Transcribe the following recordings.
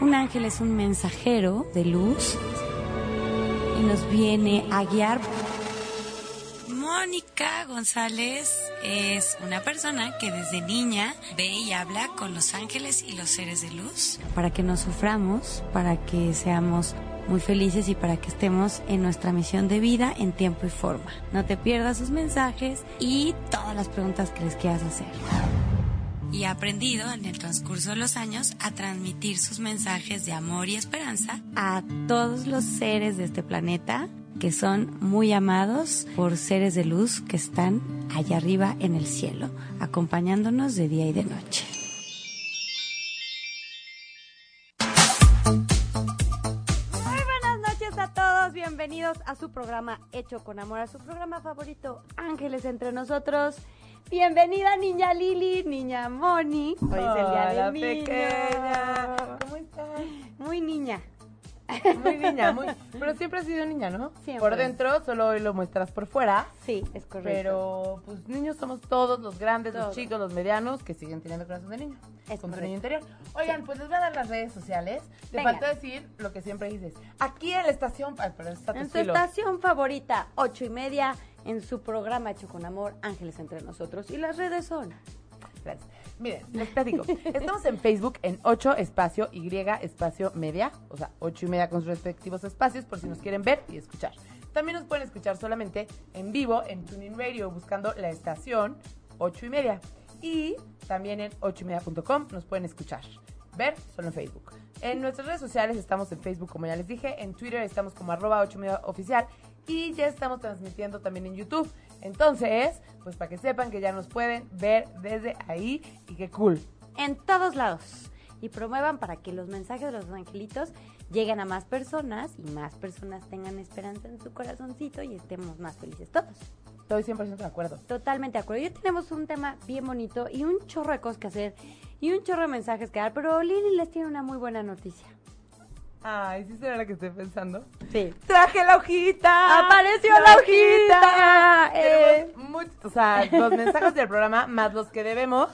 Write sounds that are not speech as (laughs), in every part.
Un ángel es un mensajero de luz y nos viene a guiar. Mónica González es una persona que desde niña ve y habla con los ángeles y los seres de luz para que no suframos, para que seamos muy felices y para que estemos en nuestra misión de vida en tiempo y forma. No te pierdas sus mensajes y todas las preguntas que les quieras hacer y ha aprendido en el transcurso de los años a transmitir sus mensajes de amor y esperanza a todos los seres de este planeta que son muy amados por seres de luz que están allá arriba en el cielo, acompañándonos de día y de noche. Muy buenas noches a todos, bienvenidos a su programa Hecho con Amor, a su programa favorito, Ángeles entre nosotros. Bienvenida niña Lili, niña Moni. Hoy es el día Hola, de niño. pequeña. ¿Cómo estás? Muy niña. Muy niña, muy. (laughs) Pero siempre has sido niña, ¿no? Siempre. Por dentro, solo hoy lo muestras por fuera. Sí, es correcto. Pero, pues, niños somos todos, los grandes, Todos. los chicos, los medianos, que siguen teniendo corazón de niño. Es con su correcto. niño interior. Oigan, pues les voy a dar las redes sociales. Te Venga. faltó decir lo que siempre dices. Aquí en la estación. Ay, pero está tu En su estilo. estación favorita, ocho y media, en su programa Hecho con Amor, Ángeles entre nosotros. Y las redes son. Gracias. Miren, les platico. Estamos en Facebook en 8 espacio Y espacio media, o sea, 8 y media con sus respectivos espacios por si nos quieren ver y escuchar. También nos pueden escuchar solamente en vivo en Tuning Radio buscando la estación 8 y media. Y también en 8 y nos pueden escuchar. Ver solo en Facebook. En nuestras redes sociales estamos en Facebook, como ya les dije. En Twitter estamos como arroba 8 y media oficial. Y ya estamos transmitiendo también en YouTube. Entonces, pues para que sepan que ya nos pueden ver desde ahí y qué cool. En todos lados. Y promuevan para que los mensajes de los angelitos lleguen a más personas y más personas tengan esperanza en su corazoncito y estemos más felices todos. Estoy 100% de acuerdo. Totalmente de acuerdo. Hoy tenemos un tema bien bonito y un chorro de cosas que hacer y un chorro de mensajes que dar, pero Lili les tiene una muy buena noticia. Ay, ¿sí será la que estoy pensando? Sí. ¡Traje la hojita! ¡Apareció la hojita! Eh. Tenemos muchos, o sea, los mensajes del programa más los que debemos,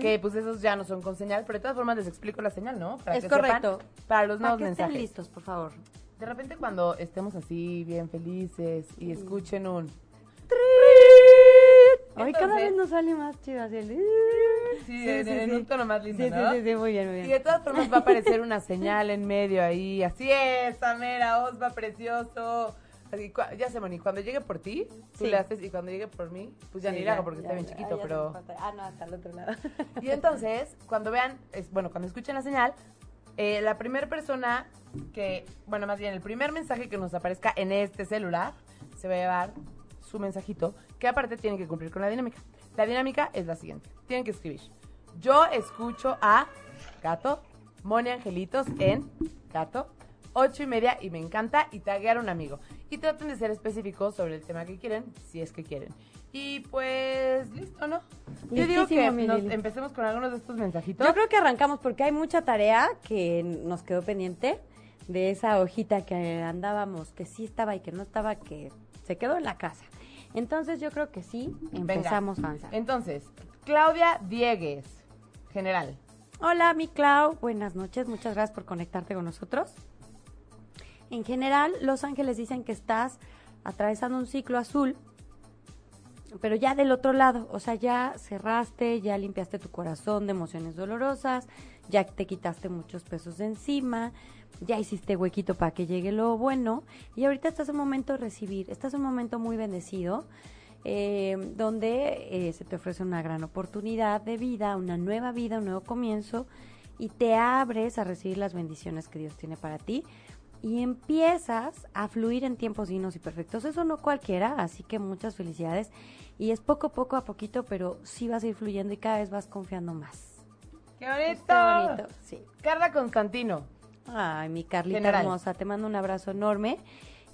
que pues esos ya no son con señal, pero de todas formas les explico la señal, ¿no? Para Es que sepan, correcto. para los Para nuevos que estén mensajes. listos, por favor. De repente cuando estemos así, bien felices, y escuchen un... Hoy cada vez nos sale más chido así el... Sí, Sí, en, sí, en sí. un tono más lindo, Sí, sí, ¿no? sí, sí, muy bien, muy Y de bien. todas formas va a aparecer una señal en medio ahí. Así es, Samera, Osva, precioso. Así, ya sé, Moni, cuando llegue por ti, tú le haces y cuando llegue por mí, pues ya ni le hago porque está bien ya, chiquito, ya pero... Ah, no, hasta el otro lado. Y entonces, cuando vean, es, bueno, cuando escuchen la señal, eh, la primera persona que, bueno, más bien el primer mensaje que nos aparezca en este celular, se va a llevar su mensajito, que aparte tienen que cumplir con la dinámica. La dinámica es la siguiente, tienen que escribir. Yo escucho a Gato, Moni Angelitos en Gato, ocho y media y me encanta y taguear a un amigo. Y traten de ser específicos sobre el tema que quieren, si es que quieren. Y pues, listo, ¿no? Yo digo que nos empecemos con algunos de estos mensajitos. Yo creo que arrancamos porque hay mucha tarea que nos quedó pendiente de esa hojita que andábamos, que sí estaba y que no estaba, que se quedó en la casa. Entonces yo creo que sí, Venga. empezamos a avanzar. Entonces, Claudia Diegues, general. Hola, mi Clau. Buenas noches. Muchas gracias por conectarte con nosotros. En general, los ángeles dicen que estás atravesando un ciclo azul, pero ya del otro lado. O sea, ya cerraste, ya limpiaste tu corazón de emociones dolorosas, ya te quitaste muchos pesos de encima, ya hiciste huequito para que llegue lo bueno. Y ahorita estás en un momento de recibir. Estás en un momento muy bendecido eh, donde eh, se te ofrece una gran oportunidad de vida, una nueva vida, un nuevo comienzo, y te abres a recibir las bendiciones que Dios tiene para ti y empiezas a fluir en tiempos divinos y perfectos. Eso no cualquiera, así que muchas felicidades. Y es poco, poco a poquito, pero sí vas a ir fluyendo y cada vez vas confiando más. ¡Qué bonito! Está bonito, sí. Carla Constantino. Ay, mi Carlita General. hermosa, te mando un abrazo enorme.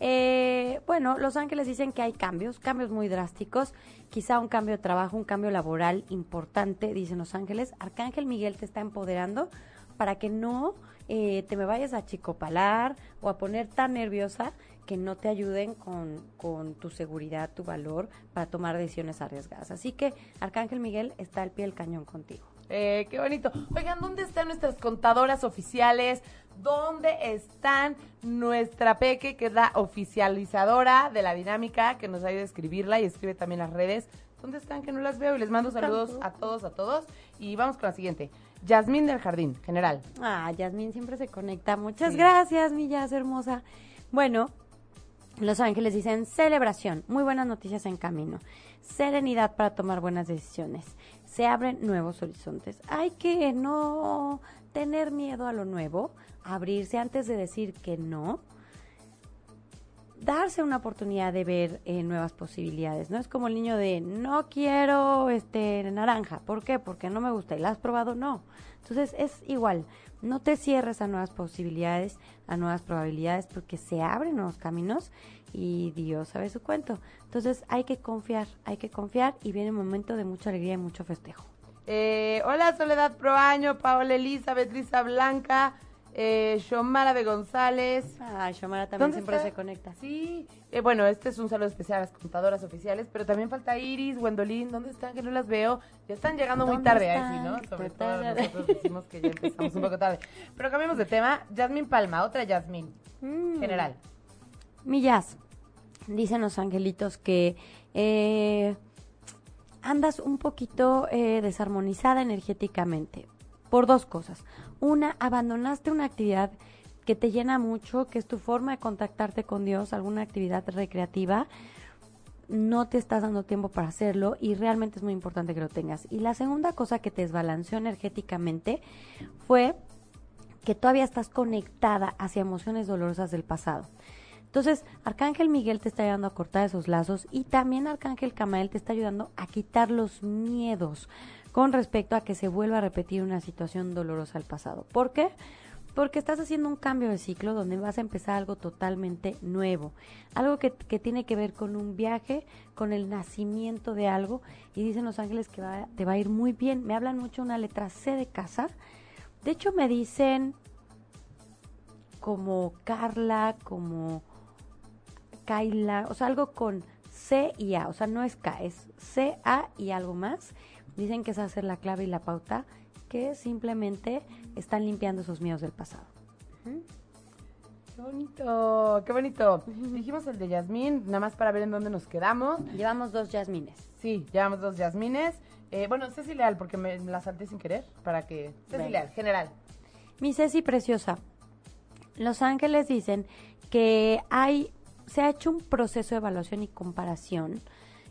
Eh, bueno, Los Ángeles dicen que hay cambios, cambios muy drásticos, quizá un cambio de trabajo, un cambio laboral importante, dicen Los Ángeles. Arcángel Miguel te está empoderando para que no eh, te me vayas a chicopalar o a poner tan nerviosa que no te ayuden con, con tu seguridad, tu valor para tomar decisiones arriesgadas. Así que Arcángel Miguel está al pie del cañón contigo. Eh, qué bonito. Oigan, ¿dónde están nuestras contadoras oficiales? ¿Dónde están nuestra Peque, que es la oficializadora de la dinámica, que nos ayuda a escribirla y escribe también las redes? ¿Dónde están? Que no las veo y les mando saludos a todos, a todos. Y vamos con la siguiente. Yasmín del Jardín, general. Ah, Yasmín siempre se conecta. Muchas Sí. gracias, mi Yas hermosa. Bueno, Los Ángeles dicen celebración, muy buenas noticias en camino, serenidad para tomar buenas decisiones, se abren nuevos horizontes. Hay que no tener miedo a lo nuevo, abrirse antes de decir que no, darse una oportunidad de ver eh, nuevas posibilidades. No es como el niño de no quiero este naranja. ¿Por qué? Porque no me gusta. ¿Y la has probado? No. Entonces es igual. No te cierres a nuevas posibilidades, a nuevas probabilidades, porque se abren nuevos caminos y Dios sabe su cuento. Entonces hay que confiar, hay que confiar y viene un momento de mucha alegría y mucho festejo. Eh, hola, Soledad Proaño, Paola Elizabeth, Lisa Blanca, eh, Xomara de González. Ah, Shomara también ¿Dónde siempre está? se conecta. Sí, eh, bueno, este es un saludo especial a las contadoras oficiales, pero también falta Iris, Gwendolyn, ¿dónde están? Que no las veo. Ya están llegando muy ¿Dónde tarde, ahí sí, ¿no? Sobre todo nosotros decimos que ya empezamos un poco tarde. Pero cambiemos de tema. Yasmín Palma, otra Yasmín, (laughs) Mm. general. Millas, dicen los angelitos que eh, andas un poquito eh, desarmonizada energéticamente por dos cosas. Una, abandonaste una actividad que te llena mucho, que es tu forma de contactarte con Dios, alguna actividad recreativa. No te estás dando tiempo para hacerlo y realmente es muy importante que lo tengas. Y la segunda cosa que te desbalanceó energéticamente fue que todavía estás conectada hacia emociones dolorosas del pasado. Entonces, Arcángel Miguel te está ayudando a cortar esos lazos y también Arcángel Camael te está ayudando a quitar los miedos con respecto a que se vuelva a repetir una situación dolorosa del pasado. ¿Por qué? Porque estás haciendo un cambio de ciclo donde vas a empezar algo totalmente nuevo, algo que, tiene que ver con un viaje, con el nacimiento de algo y dicen los ángeles que te va a ir muy bien. Me hablan mucho una letra C de casa. De hecho, me dicen como Carla, como Kaila, o sea, algo con C y A, o sea, no es K, es C, A y algo más. Dicen que esa ser la clave y la pauta, que simplemente están limpiando esos miedos del pasado. Qué bonito, qué bonito. Dijimos el de Yasmín, nada más para ver en dónde nos quedamos. Llevamos dos Yasmines. Sí, llevamos dos Yasmines. Eh, bueno, Ceci Leal, porque me la salté sin querer, para que... Ceci. Leal, general. Mi Ceci preciosa, Los Ángeles dicen que hay, se ha hecho un proceso de evaluación y comparación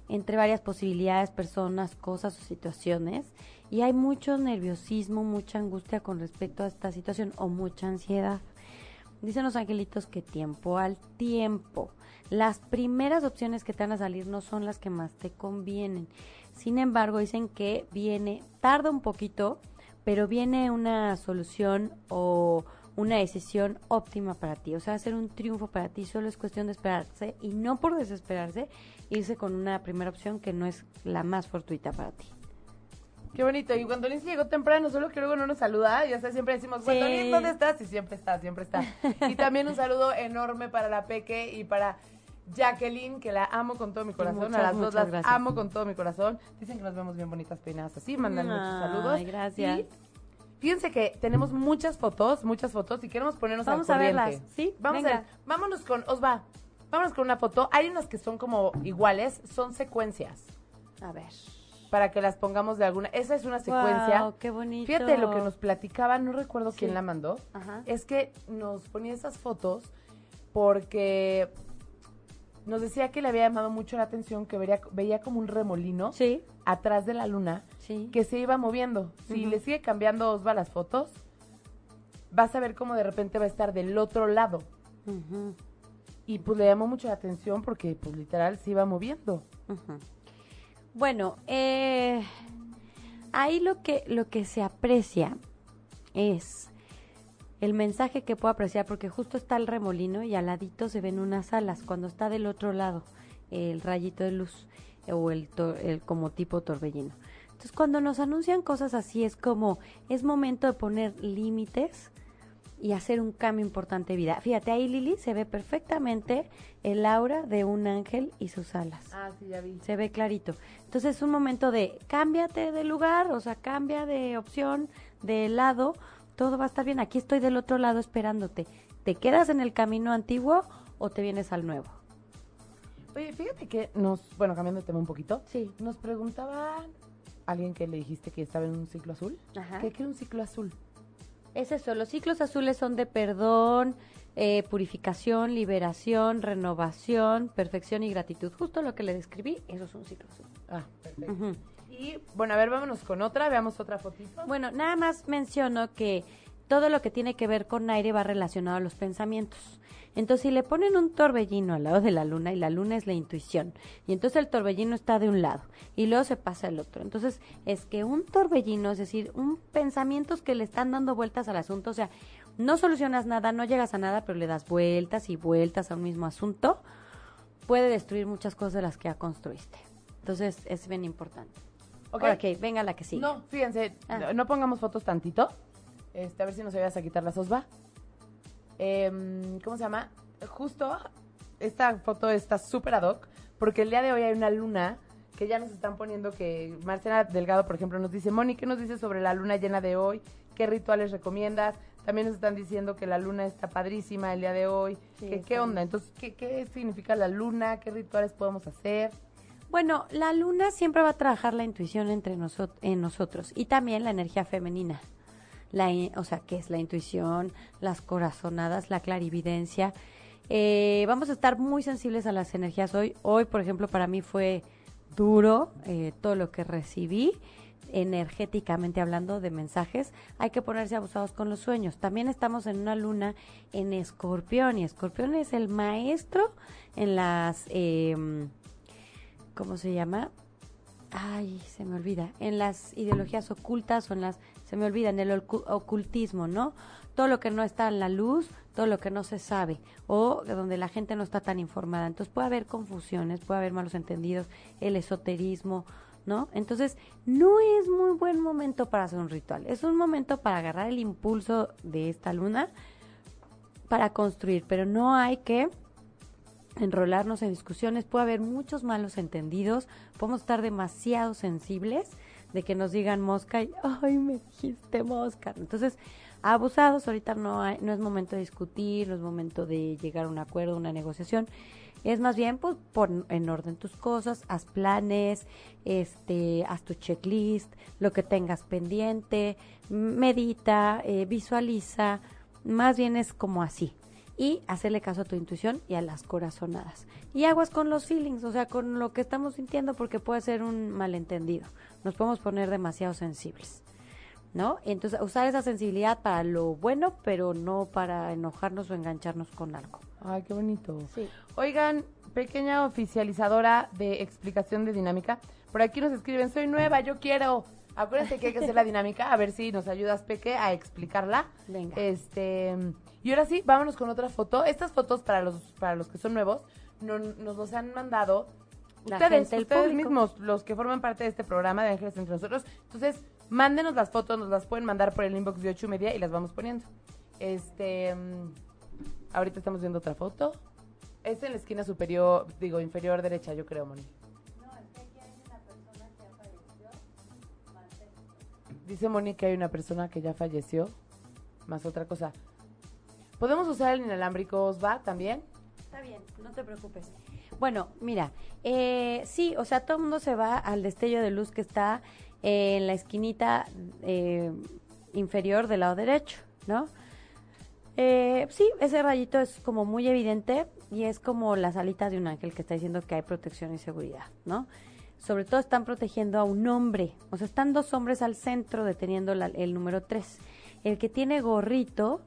entre varias posibilidades, personas, cosas o situaciones, y hay mucho nerviosismo, mucha angustia con respecto a esta situación o mucha ansiedad. Dicen los angelitos que tiempo al tiempo. Las primeras opciones que te van a salir no son las que más te convienen. Sin embargo, dicen que viene, tarda un poquito, pero viene una solución o una decisión óptima para ti. O sea, ser un triunfo para ti. Solo es cuestión de esperarse y no por desesperarse, irse con una primera opción que no es la más fortuita para ti. Qué bonito. Y Gwendolyn sí llegó temprano, solo que luego no nos saluda. Ya sabes, siempre decimos, Sí. Gwendolyn, ¿dónde estás? Y siempre está, siempre está. Y también un saludo enorme para la Peque y para Jacqueline, que la amo con todo mi corazón. muchas, a las dos las gracias. amo con todo mi corazón. Dicen que nos vemos bien bonitas peinadas así. Mandan muchos Ay, saludos. gracias. Y fíjense que tenemos muchas fotos, muchas fotos y queremos ponernos Vamos al a corriente. verlas, ¿sí? Vamos Venga. a ver. Vámonos con, Osva, vámonos con una foto. Hay unas que son como iguales, son secuencias A ver. para que las pongamos de alguna. Esa es una secuencia. Guau, qué bonito. Fíjate lo que nos platicaba, no recuerdo quién la mandó. Ajá. Es que nos ponía esas fotos porque nos decía que le había llamado mucho la atención que veía, veía como un remolino Sí, atrás de la luna sí. que se iba moviendo. Si le sigue cambiando Osva las fotos, vas a ver cómo de repente va a estar del otro lado. Y pues le llamó mucho la atención porque pues literal se iba moviendo. Bueno, eh, ahí lo que, lo que se aprecia es el mensaje que puedo apreciar, porque justo está el remolino y al ladito se ven unas alas, cuando está del otro lado el rayito de luz o el, el como tipo torbellino. Entonces, cuando nos anuncian cosas así, es como, es momento de poner límites y hacer un cambio importante de vida. Fíjate, ahí Lili se ve perfectamente el aura de un ángel y sus alas. Ah, sí, ya vi. Se ve clarito. Entonces es un momento de cámbiate de lugar, o sea, cambia de opción, de lado, todo va a estar bien. Aquí estoy del otro lado esperándote. ¿Te quedas en el camino antiguo o te vienes al nuevo? Oye, fíjate que nos, bueno, cambiando de tema un poquito, Sí. nos preguntaba alguien que le dijiste que estaba en un ciclo azul. Ajá. ¿Qué quiere un ciclo azul? Es eso, los ciclos azules son de perdón, eh, purificación, liberación, renovación, perfección y gratitud. Justo lo que le describí, eso es un ciclo azul. Ah, perfecto. Ujú. Y bueno, a ver, vámonos con otra, veamos otra fotito. Bueno, nada más menciono que todo lo que tiene que ver con aire va relacionado a los pensamientos. Entonces, si le ponen un torbellino al lado de la luna, y la luna es la intuición, y entonces el torbellino está de un lado, y luego se pasa al otro. Entonces, es que un torbellino, es decir, un pensamientos que le están dando vueltas al asunto, o sea, no solucionas nada, no llegas a nada, pero le das vueltas y vueltas a un mismo asunto, puede destruir muchas cosas de las que ya construiste. Entonces, es bien importante. Ok. Ok, venga la que sigue. No, fíjense, Ah. no, no pongamos fotos tantito. Este, a ver si nos ayudas a quitar la sosba. Em, ¿Cómo se llama? Justo esta foto está súper ad hoc porque el día de hoy hay una luna que ya nos están poniendo que Marcela Delgado, por ejemplo, nos dice, Moni, ¿qué nos dices sobre la luna llena de hoy? ¿Qué rituales recomiendas? También nos están diciendo que la luna está padrísima el día de hoy. Sí, ¿Qué, está ¿Qué onda? Entonces, ¿qué, ¿qué significa la luna? ¿Qué rituales podemos hacer? Bueno, la luna siempre va a trabajar la intuición entre en nosotros y también la energía femenina. La, o sea, que es la intuición, las corazonadas, la clarividencia. Eh, vamos a estar muy sensibles a las energías hoy. Hoy, por ejemplo, para mí fue duro eh, todo lo que recibí energéticamente hablando de mensajes, hay que ponerse abusados con los sueños. También estamos en una luna en escorpión y escorpión es el maestro en las, em, ¿cómo se llama? Ay, se me olvida. En las ideologías ocultas o en las, se me olvida, en el ocu- ocultismo, ¿no? Todo lo que no está en la luz, todo lo que no se sabe o donde la gente no está tan informada. Entonces puede haber confusiones, puede haber malos entendidos, el esoterismo, ¿no? Entonces no es muy buen momento para hacer un ritual. Es un momento para agarrar el impulso de esta luna para construir, pero no hay que enrolarnos en discusiones, puede haber muchos malos entendidos, podemos estar demasiado sensibles de que nos digan mosca y, ay, me dijiste mosca. Entonces, abusados, ahorita no, hay- no es momento de discutir, no es momento de llegar a un acuerdo, una negociación. Es más bien, pues, pon en orden tus cosas, haz planes, este, haz tu checklist, lo que tengas pendiente, medita, eh, visualiza, más bien es como así. Y hacerle caso a tu intuición y a las corazonadas. Y aguas con los feelings, o sea, con lo que estamos sintiendo, porque puede ser un malentendido. Nos podemos poner demasiado sensibles. ¿No? Entonces, usar esa sensibilidad para lo bueno, pero no para enojarnos o engancharnos con algo. Ay, qué bonito. Sí. Oigan, pequeña oficializadora de explicación de dinámica. Por aquí nos escriben, soy nueva, yo quiero. Acuérdense que hay que hacer la dinámica, a ver si nos ayudas, Peque, a explicarla. Venga. Este, y ahora sí, vámonos con otra foto. Estas fotos para los, para los que son nuevos, no- nos los han mandado La ustedes, gente, ustedes público. mismos, los que forman parte de este programa de Ángeles entre nosotros. Entonces, mándenos las fotos, nos las pueden mandar por el inbox de 8 y media y las vamos poniendo. Este, ahorita estamos viendo otra foto. Es en la esquina superior, digo, inferior derecha, yo creo, Moni. Dice Moni que hay una persona que ya falleció, más otra cosa. ¿Podemos usar el inalámbrico, Osva, también? Está bien, no te preocupes. Bueno, mira, eh, sí, o sea, todo el mundo se va al destello de luz que está eh, en la esquinita eh, inferior del lado derecho, ¿no? Eh, sí, ese rayito es como muy evidente y es como las alitas de un ángel que está diciendo que hay protección y seguridad, ¿no? Sobre todo están protegiendo a un hombre, o sea, están dos hombres al centro deteniendo el número tres. El que tiene gorrito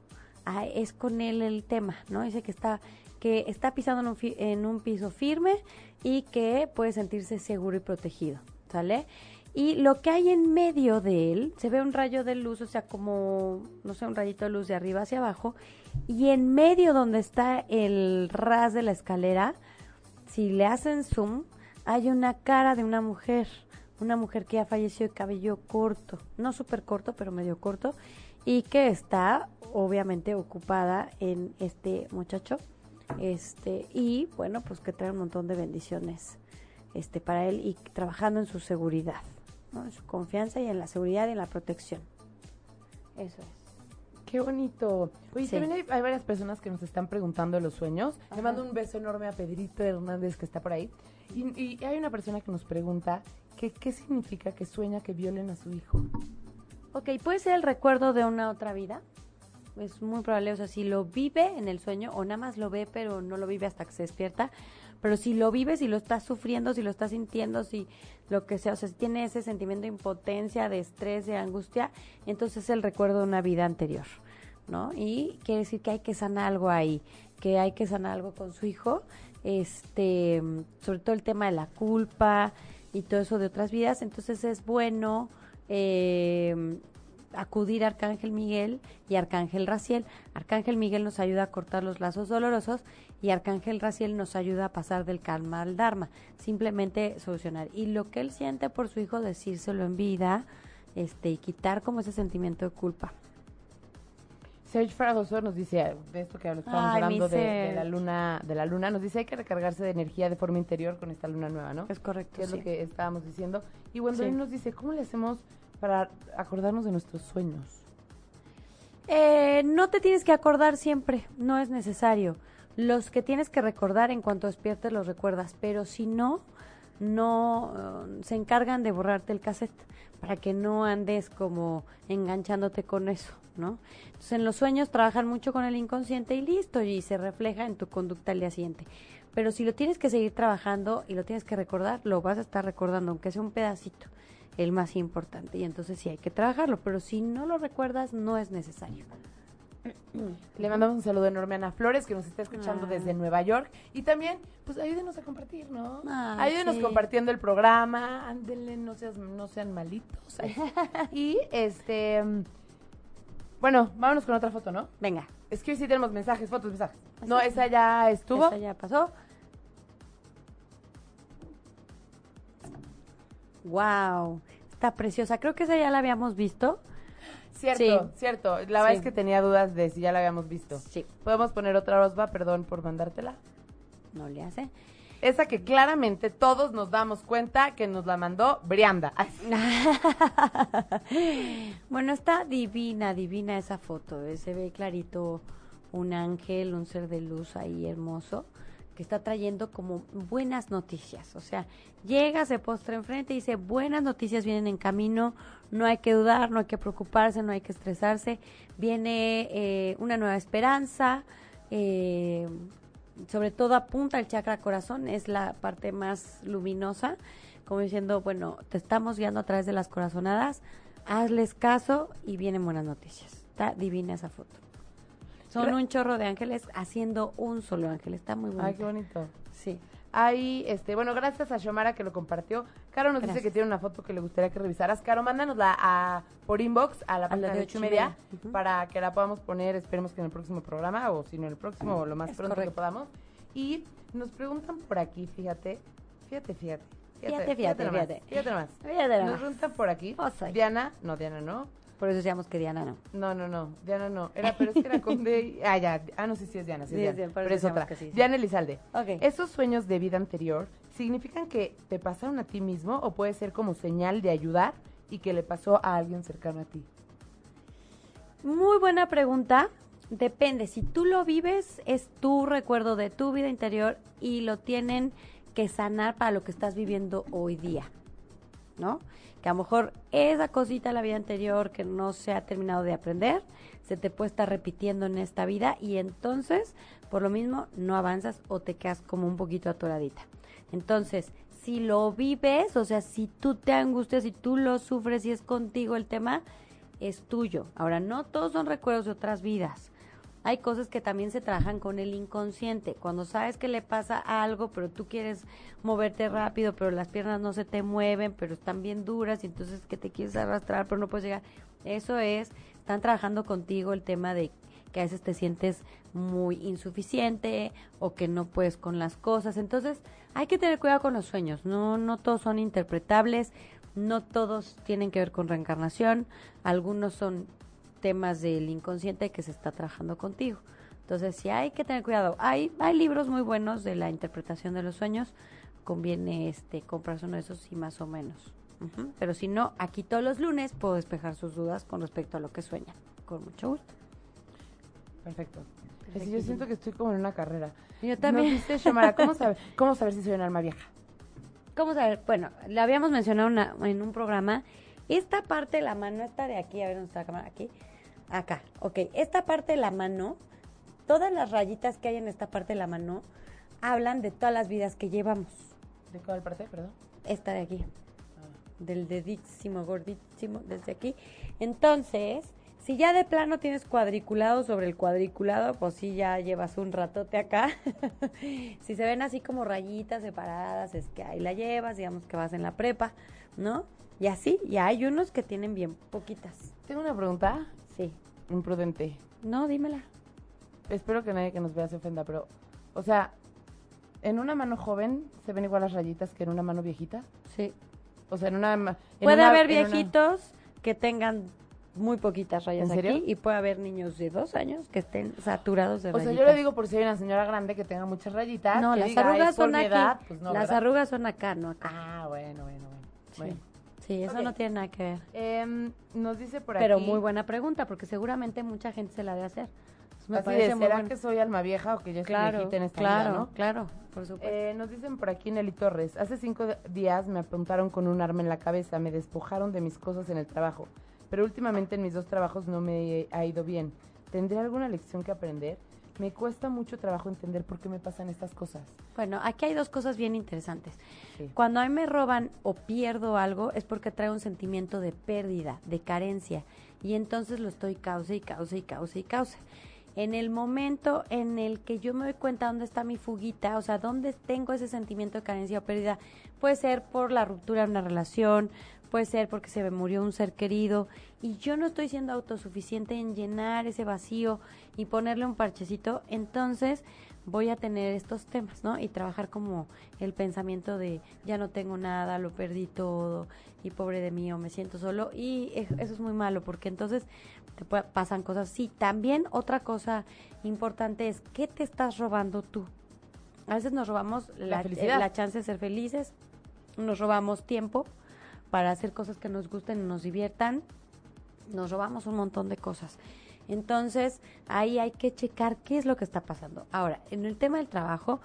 ah, es con él el tema, ¿no? Dice que está que está pisando en un, fi- en un piso firme y que puede sentirse seguro y protegido, ¿sale? Y lo que hay en medio de él, se ve un rayo de luz, o sea, como, no sé, un rayito de luz de arriba hacia abajo. Y en medio donde está el ras de la escalera, si le hacen zoom, hay una cara de una mujer. Una mujer que ya falleció de cabello corto, no súper corto, pero medio corto, y que está obviamente ocupada en este muchacho. Este, y bueno, pues que trae un montón de bendiciones este, para él y trabajando en su seguridad, en su confianza y en la seguridad y en la protección. Eso es. Qué bonito. Oye, Sí. también hay, hay varias personas que nos están preguntando los sueños. Le mando un beso enorme a Pedrito Hernández que está por ahí. Y, y hay una persona que nos pregunta que, qué significa que sueña que violen a su hijo. Ok, puede ser el recuerdo de una otra vida. Es muy probable, o sea, si lo vive en el sueño o nada más lo ve, pero no lo vive hasta que se despierta. Pero si lo vive, si lo está sufriendo, si lo está sintiendo, si lo que sea, o sea, si tiene ese sentimiento de impotencia, de estrés, de angustia, entonces es el recuerdo de una vida anterior, ¿no? Y quiere decir que hay que sanar algo ahí, que hay que sanar algo con su hijo, este, sobre todo el tema de la culpa y todo eso de otras vidas. Entonces es bueno eh, acudir a Arcángel Miguel y Arcángel Raciel. Arcángel Miguel nos ayuda a cortar los lazos dolorosos y Arcángel Raciel nos ayuda a pasar del karma al dharma, simplemente solucionar. Y lo que él siente por su hijo, decírselo en vida este, y quitar como ese sentimiento de culpa. Serge Fragoso nos dice, de esto que estábamos Ay, hablando de, la luna, de la luna, nos dice hay que recargarse de energía de forma interior con esta luna nueva, ¿no? Es correcto. que es sí. lo que estábamos diciendo. Y Gwendolyn Sí. nos dice, ¿cómo le hacemos para acordarnos de nuestros sueños? Eh, no te tienes que acordar siempre, no es necesario. Los que tienes que recordar en cuanto despiertes los recuerdas, pero si no, no eh, se encargan de borrarte el cassette para que no andes como enganchándote con eso, ¿no? Entonces en los sueños trabajan mucho con el inconsciente y listo, y se refleja en tu conducta al día siguiente. Pero si lo tienes que seguir trabajando y lo tienes que recordar, lo vas a estar recordando, aunque sea un pedacito, el más importante. Y entonces sí hay que trabajarlo, pero si no lo recuerdas, no es necesario. (clears throat) Le mandamos un saludo enorme a Ana Flores, que nos está escuchando Ah. desde Nueva York. Y también, pues ayúdenos a compartir, ¿no? Ay, ayúdenos sí. compartiendo el programa. Ándenle, no, seas, no sean malitos. (laughs) Y este. Bueno, vámonos con otra foto, ¿no? Venga, Es que hoy sí tenemos mensajes, fotos, mensajes. ¿Ah, No, esa ya estuvo. Esa ya pasó. Wow, está preciosa. Creo que esa ya la habíamos visto. Cierto, Sí. cierto. La verdad Sí. es que tenía dudas de si ya la habíamos visto. Sí, ¿Podemos poner otra Rosba? Perdón por mandártela. no le hace. Esa que claramente todos nos damos cuenta que nos la mandó Brianda. (laughs) Bueno, está divina, divina esa foto. Se ve clarito un ángel, un ser de luz ahí hermoso que está trayendo como buenas noticias. O sea, llega, se postra enfrente y dice, buenas noticias vienen en camino, no hay que dudar, no hay que preocuparse, no hay que estresarse. Viene eh, una nueva esperanza, eh, sobre todo apunta el chakra corazón, es la parte más luminosa, como diciendo, bueno, te estamos guiando a través de las corazonadas, hazles caso y vienen buenas noticias. Está divina esa foto. Son un chorro de ángeles haciendo un solo ángel, está muy bonito. Ay, qué bonito. Sí. Ahí, este, bueno, gracias a Xiomara que lo compartió. Caro nos dice que tiene una foto que le gustaría que revisaras. Caro, mándanosla a, por inbox a la página de ocho y media para que la podamos poner, esperemos que en el próximo programa o si no en el próximo o lo más Es pronto que podamos. Y nos preguntan por aquí, fíjate, fíjate, fíjate. Fíjate, fíjate, nomás, fíjate. Fíjate nomás. Fíjate Nos nomás. preguntan por aquí. Diana, no, Diana no. Por eso decíamos que Diana no. No, no, no, Diana no. Era, pero es que era con D. Ah, ya. Ah, no, sí, sí es Diana. Sí, es Sí, Diana. sí, por pero eso es otra. que sí. Diana Elizalde. Ok. ¿Esos sueños de vida anterior significan que te pasaron a ti mismo o puede ser como señal de ayudar y que le pasó a alguien cercano a ti? Muy buena pregunta. Depende, si tú lo vives, es tu recuerdo de tu vida interior y lo tienen que sanar para lo que estás viviendo hoy día, ¿no? Que a lo mejor esa cosita de la vida anterior que no se ha terminado de aprender, se te puede estar repitiendo en esta vida y entonces, por lo mismo, no avanzas o te quedas como un poquito atoradita. Entonces, si lo vives, o sea, si tú te angustias, si tú lo sufres y es contigo el tema, es tuyo. Ahora, no todos son recuerdos de otras vidas. Hay cosas que también se trabajan con el inconsciente. Cuando sabes que le pasa algo, pero tú quieres moverte rápido, pero las piernas no se te mueven, pero están bien duras y entonces que te quieres arrastrar, pero no puedes llegar. Eso es, están trabajando contigo el tema de que a veces te sientes muy insuficiente o que no puedes con las cosas. Entonces, hay que tener cuidado con los sueños. No, no todos son interpretables, no todos tienen que ver con reencarnación, algunos son temas del inconsciente que se está trabajando contigo. Entonces, sí hay que tener cuidado. Hay, hay libros muy buenos de la interpretación de los sueños. Conviene este comprarse uno de esos y más o menos. Pero si no, aquí todos los lunes puedo despejar sus dudas con respecto a lo que sueñan. Con mucho gusto. Perfecto. yo siento que estoy como en una carrera. Yo también. ¿cómo, saber, (laughs) ¿cómo saber si soy un alma vieja? ¿Cómo saber? Bueno, le habíamos mencionado en un programa. Esta parte de la mano, esta de aquí, a ver dónde está la cámara, aquí. Acá, ok. Esta parte de la mano, todas las rayitas que hay en esta parte de la mano, hablan de todas las vidas que llevamos. ¿De cuál parte, perdón? Esta de aquí. Ah. Del dedísimo, gordísimo, desde aquí. Entonces, si ya de plano tienes cuadriculado sobre el cuadriculado, pues sí, ya llevas un ratote acá. (laughs) si se ven así como rayitas separadas, es que ahí la llevas, digamos que vas en la prepa, ¿no? Y así, y hay unos que tienen bien poquitas. Tengo una pregunta. Sí. Imprudente. No, dímela. Espero que nadie que nos vea se ofenda, pero, o sea, ¿en una mano joven se ven igual las rayitas que en una mano viejita? Sí. O sea, en una... Puede haber viejitos que tengan muy poquitas rayas aquí y puede haber niños de dos años que estén saturados de rayitas. O sea, yo le digo por si hay una señora grande que tenga muchas rayitas. No, las arrugas son aquí. Pues las arrugas son acá, no acá. Ah, bueno, bueno, bueno. Sí. Eso no tiene nada que ver. Em, nos dice por aquí. Pero muy buena pregunta, porque seguramente mucha gente se la debe hacer. me Así parece ¿será que soy alma vieja o que ya estoy claro, en esta claro, vida, ¿no? Claro, por supuesto. Eh, nos dicen por aquí Nelly Torres. Hace cinco días me apuntaron con un arma en la cabeza, me despojaron de mis cosas en el trabajo pero últimamente en mis dos trabajos no me ha ido bien. ¿Tendré alguna lección que aprender? Me cuesta mucho trabajo entender por qué me pasan estas cosas. Bueno, aquí hay dos cosas bien interesantes. Cuando a mí me roban o pierdo algo es porque trae un sentimiento de pérdida, de carencia, y entonces lo estoy causa y causa y causa y causa. En el momento en el que yo me doy cuenta dónde está mi fuguita, o sea, dónde tengo ese sentimiento de carencia o pérdida, puede ser por la ruptura de una relación, puede ser porque se me murió un ser querido. Y yo no estoy siendo autosuficiente en llenar ese vacío y ponerle un parchecito, entonces voy a tener estos temas, ¿no? Y trabajar como el pensamiento de ya no tengo nada, lo perdí todo y pobre de mí o me siento solo. Y eso es muy malo porque entonces te pasan cosas. Sí, También otra cosa importante es qué te estás robando tú. A veces nos robamos la, la chance de ser felices, nos robamos tiempo, para hacer cosas que nos gusten y nos diviertan, nos robamos un montón de cosas. Entonces, ahí hay que checar qué es lo que está pasando. Ahora, en el tema del trabajo,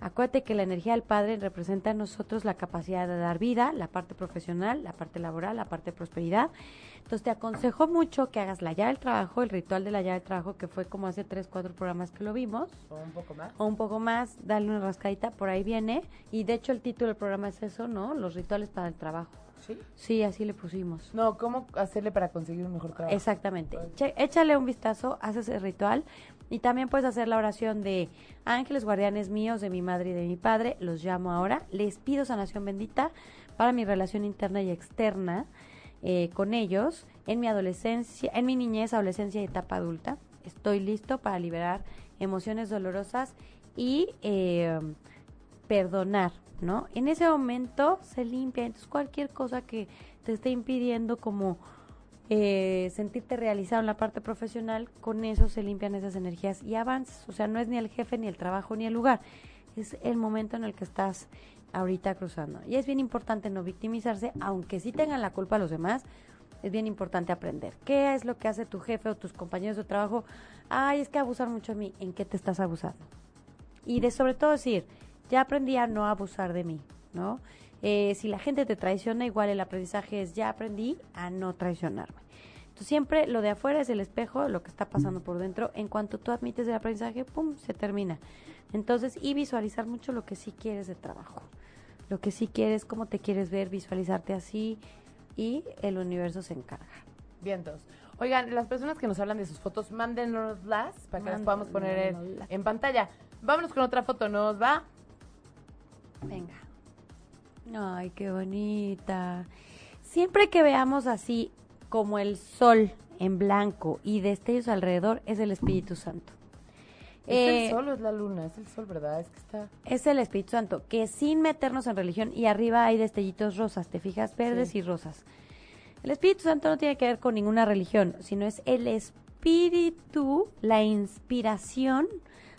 acuérdate que la energía del Padre representa en nosotros la capacidad de dar vida, la parte profesional, la parte laboral, la parte de prosperidad. Entonces, te aconsejo mucho que hagas la llave del trabajo, el ritual de la llave del trabajo, que fue como hace tres, cuatro programas que lo vimos. O un poco más. O un poco más, dale una rascadita, por ahí viene. Y de hecho, el título del programa es eso, ¿no? Los rituales para el trabajo. ¿Sí? así le pusimos. No, ¿cómo hacerle para conseguir un mejor trabajo? Exactamente. échale un vistazo, haces el ritual y también puedes hacer la oración de ángeles guardianes míos, de mi madre y de mi padre. Los llamo ahora. Les pido sanación bendita para mi relación interna y externa eh, con ellos en mi adolescencia, en mi niñez, adolescencia y etapa adulta. Estoy listo para liberar emociones dolorosas y eh, perdonar ¿no? En ese momento se limpia, entonces cualquier cosa que te esté impidiendo como eh, sentirte realizado en la parte profesional, con eso se limpian esas energías y avanzas. O sea, no es ni el jefe, ni el trabajo, ni el lugar, es el momento en el que estás ahorita cruzando. Y es bien importante no victimizarse, aunque sí tengan la culpa los demás, es bien importante aprender. ¿Qué es lo que hace tu jefe o tus compañeros de trabajo? Ay, es que abusar mucho de mí. ¿En qué te estás abusando? Y de sobre todo decir, ya aprendí a no abusar de mí, ¿no? Eh, si la gente te traiciona, igual el aprendizaje es ya aprendí a no traicionarme. Entonces siempre lo de afuera es el espejo, lo que está pasando por dentro. En cuanto tú admites el aprendizaje, ¡pum!, se termina. Entonces, y visualizar mucho lo que sí quieres de trabajo. Lo que sí quieres, cómo te quieres ver, visualizarte así y el universo se encarga. Vientos. Oigan, las personas que nos hablan de sus fotos, mándenoslas para que las podamos poner en, en pantalla. Vámonos con otra foto, ¿nos va? Venga. Ay, qué bonita. Siempre que veamos así como el sol en blanco y destellos alrededor, es el Espíritu Santo. ¿Es Eh, el sol o es la luna? Es el sol, ¿verdad? Es que está... es el Espíritu Santo, que sin meternos en religión, y arriba hay destellitos rosas, ¿te fijas? Verdes Sí. y rosas. El Espíritu Santo no tiene que ver con ninguna religión, sino es el Espíritu, la inspiración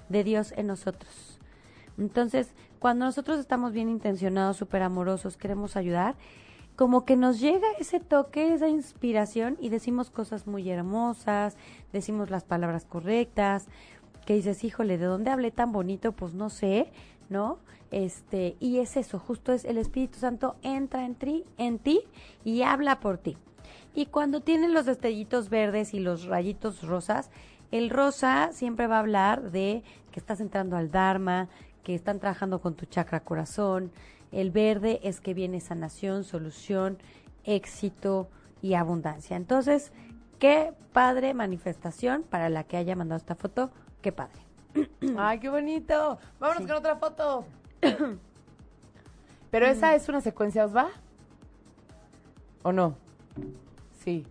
de Dios en nosotros. Entonces, cuando nosotros estamos bien intencionados, súper amorosos, queremos ayudar, como que nos llega ese toque, esa inspiración y decimos cosas muy hermosas, decimos las palabras correctas, que dices, híjole, ¿de dónde hablé tan bonito? Pues no sé, ¿no? Este, y es eso, justo es el Espíritu Santo entra en ti, en ti y habla por ti. Y cuando tienen los destellitos verdes y los rayitos rosas, el rosa siempre va a hablar de que estás entrando al Dharma, que están trabajando con tu chakra corazón. El verde es que viene sanación, solución, éxito y abundancia. Entonces, qué padre manifestación para la que haya mandado esta foto. Qué padre. (coughs) ¡Ay, qué bonito! Vámonos Sí. con otra foto. (coughs) Pero esa es una secuencia, ¿os va? ¿O no? Sí.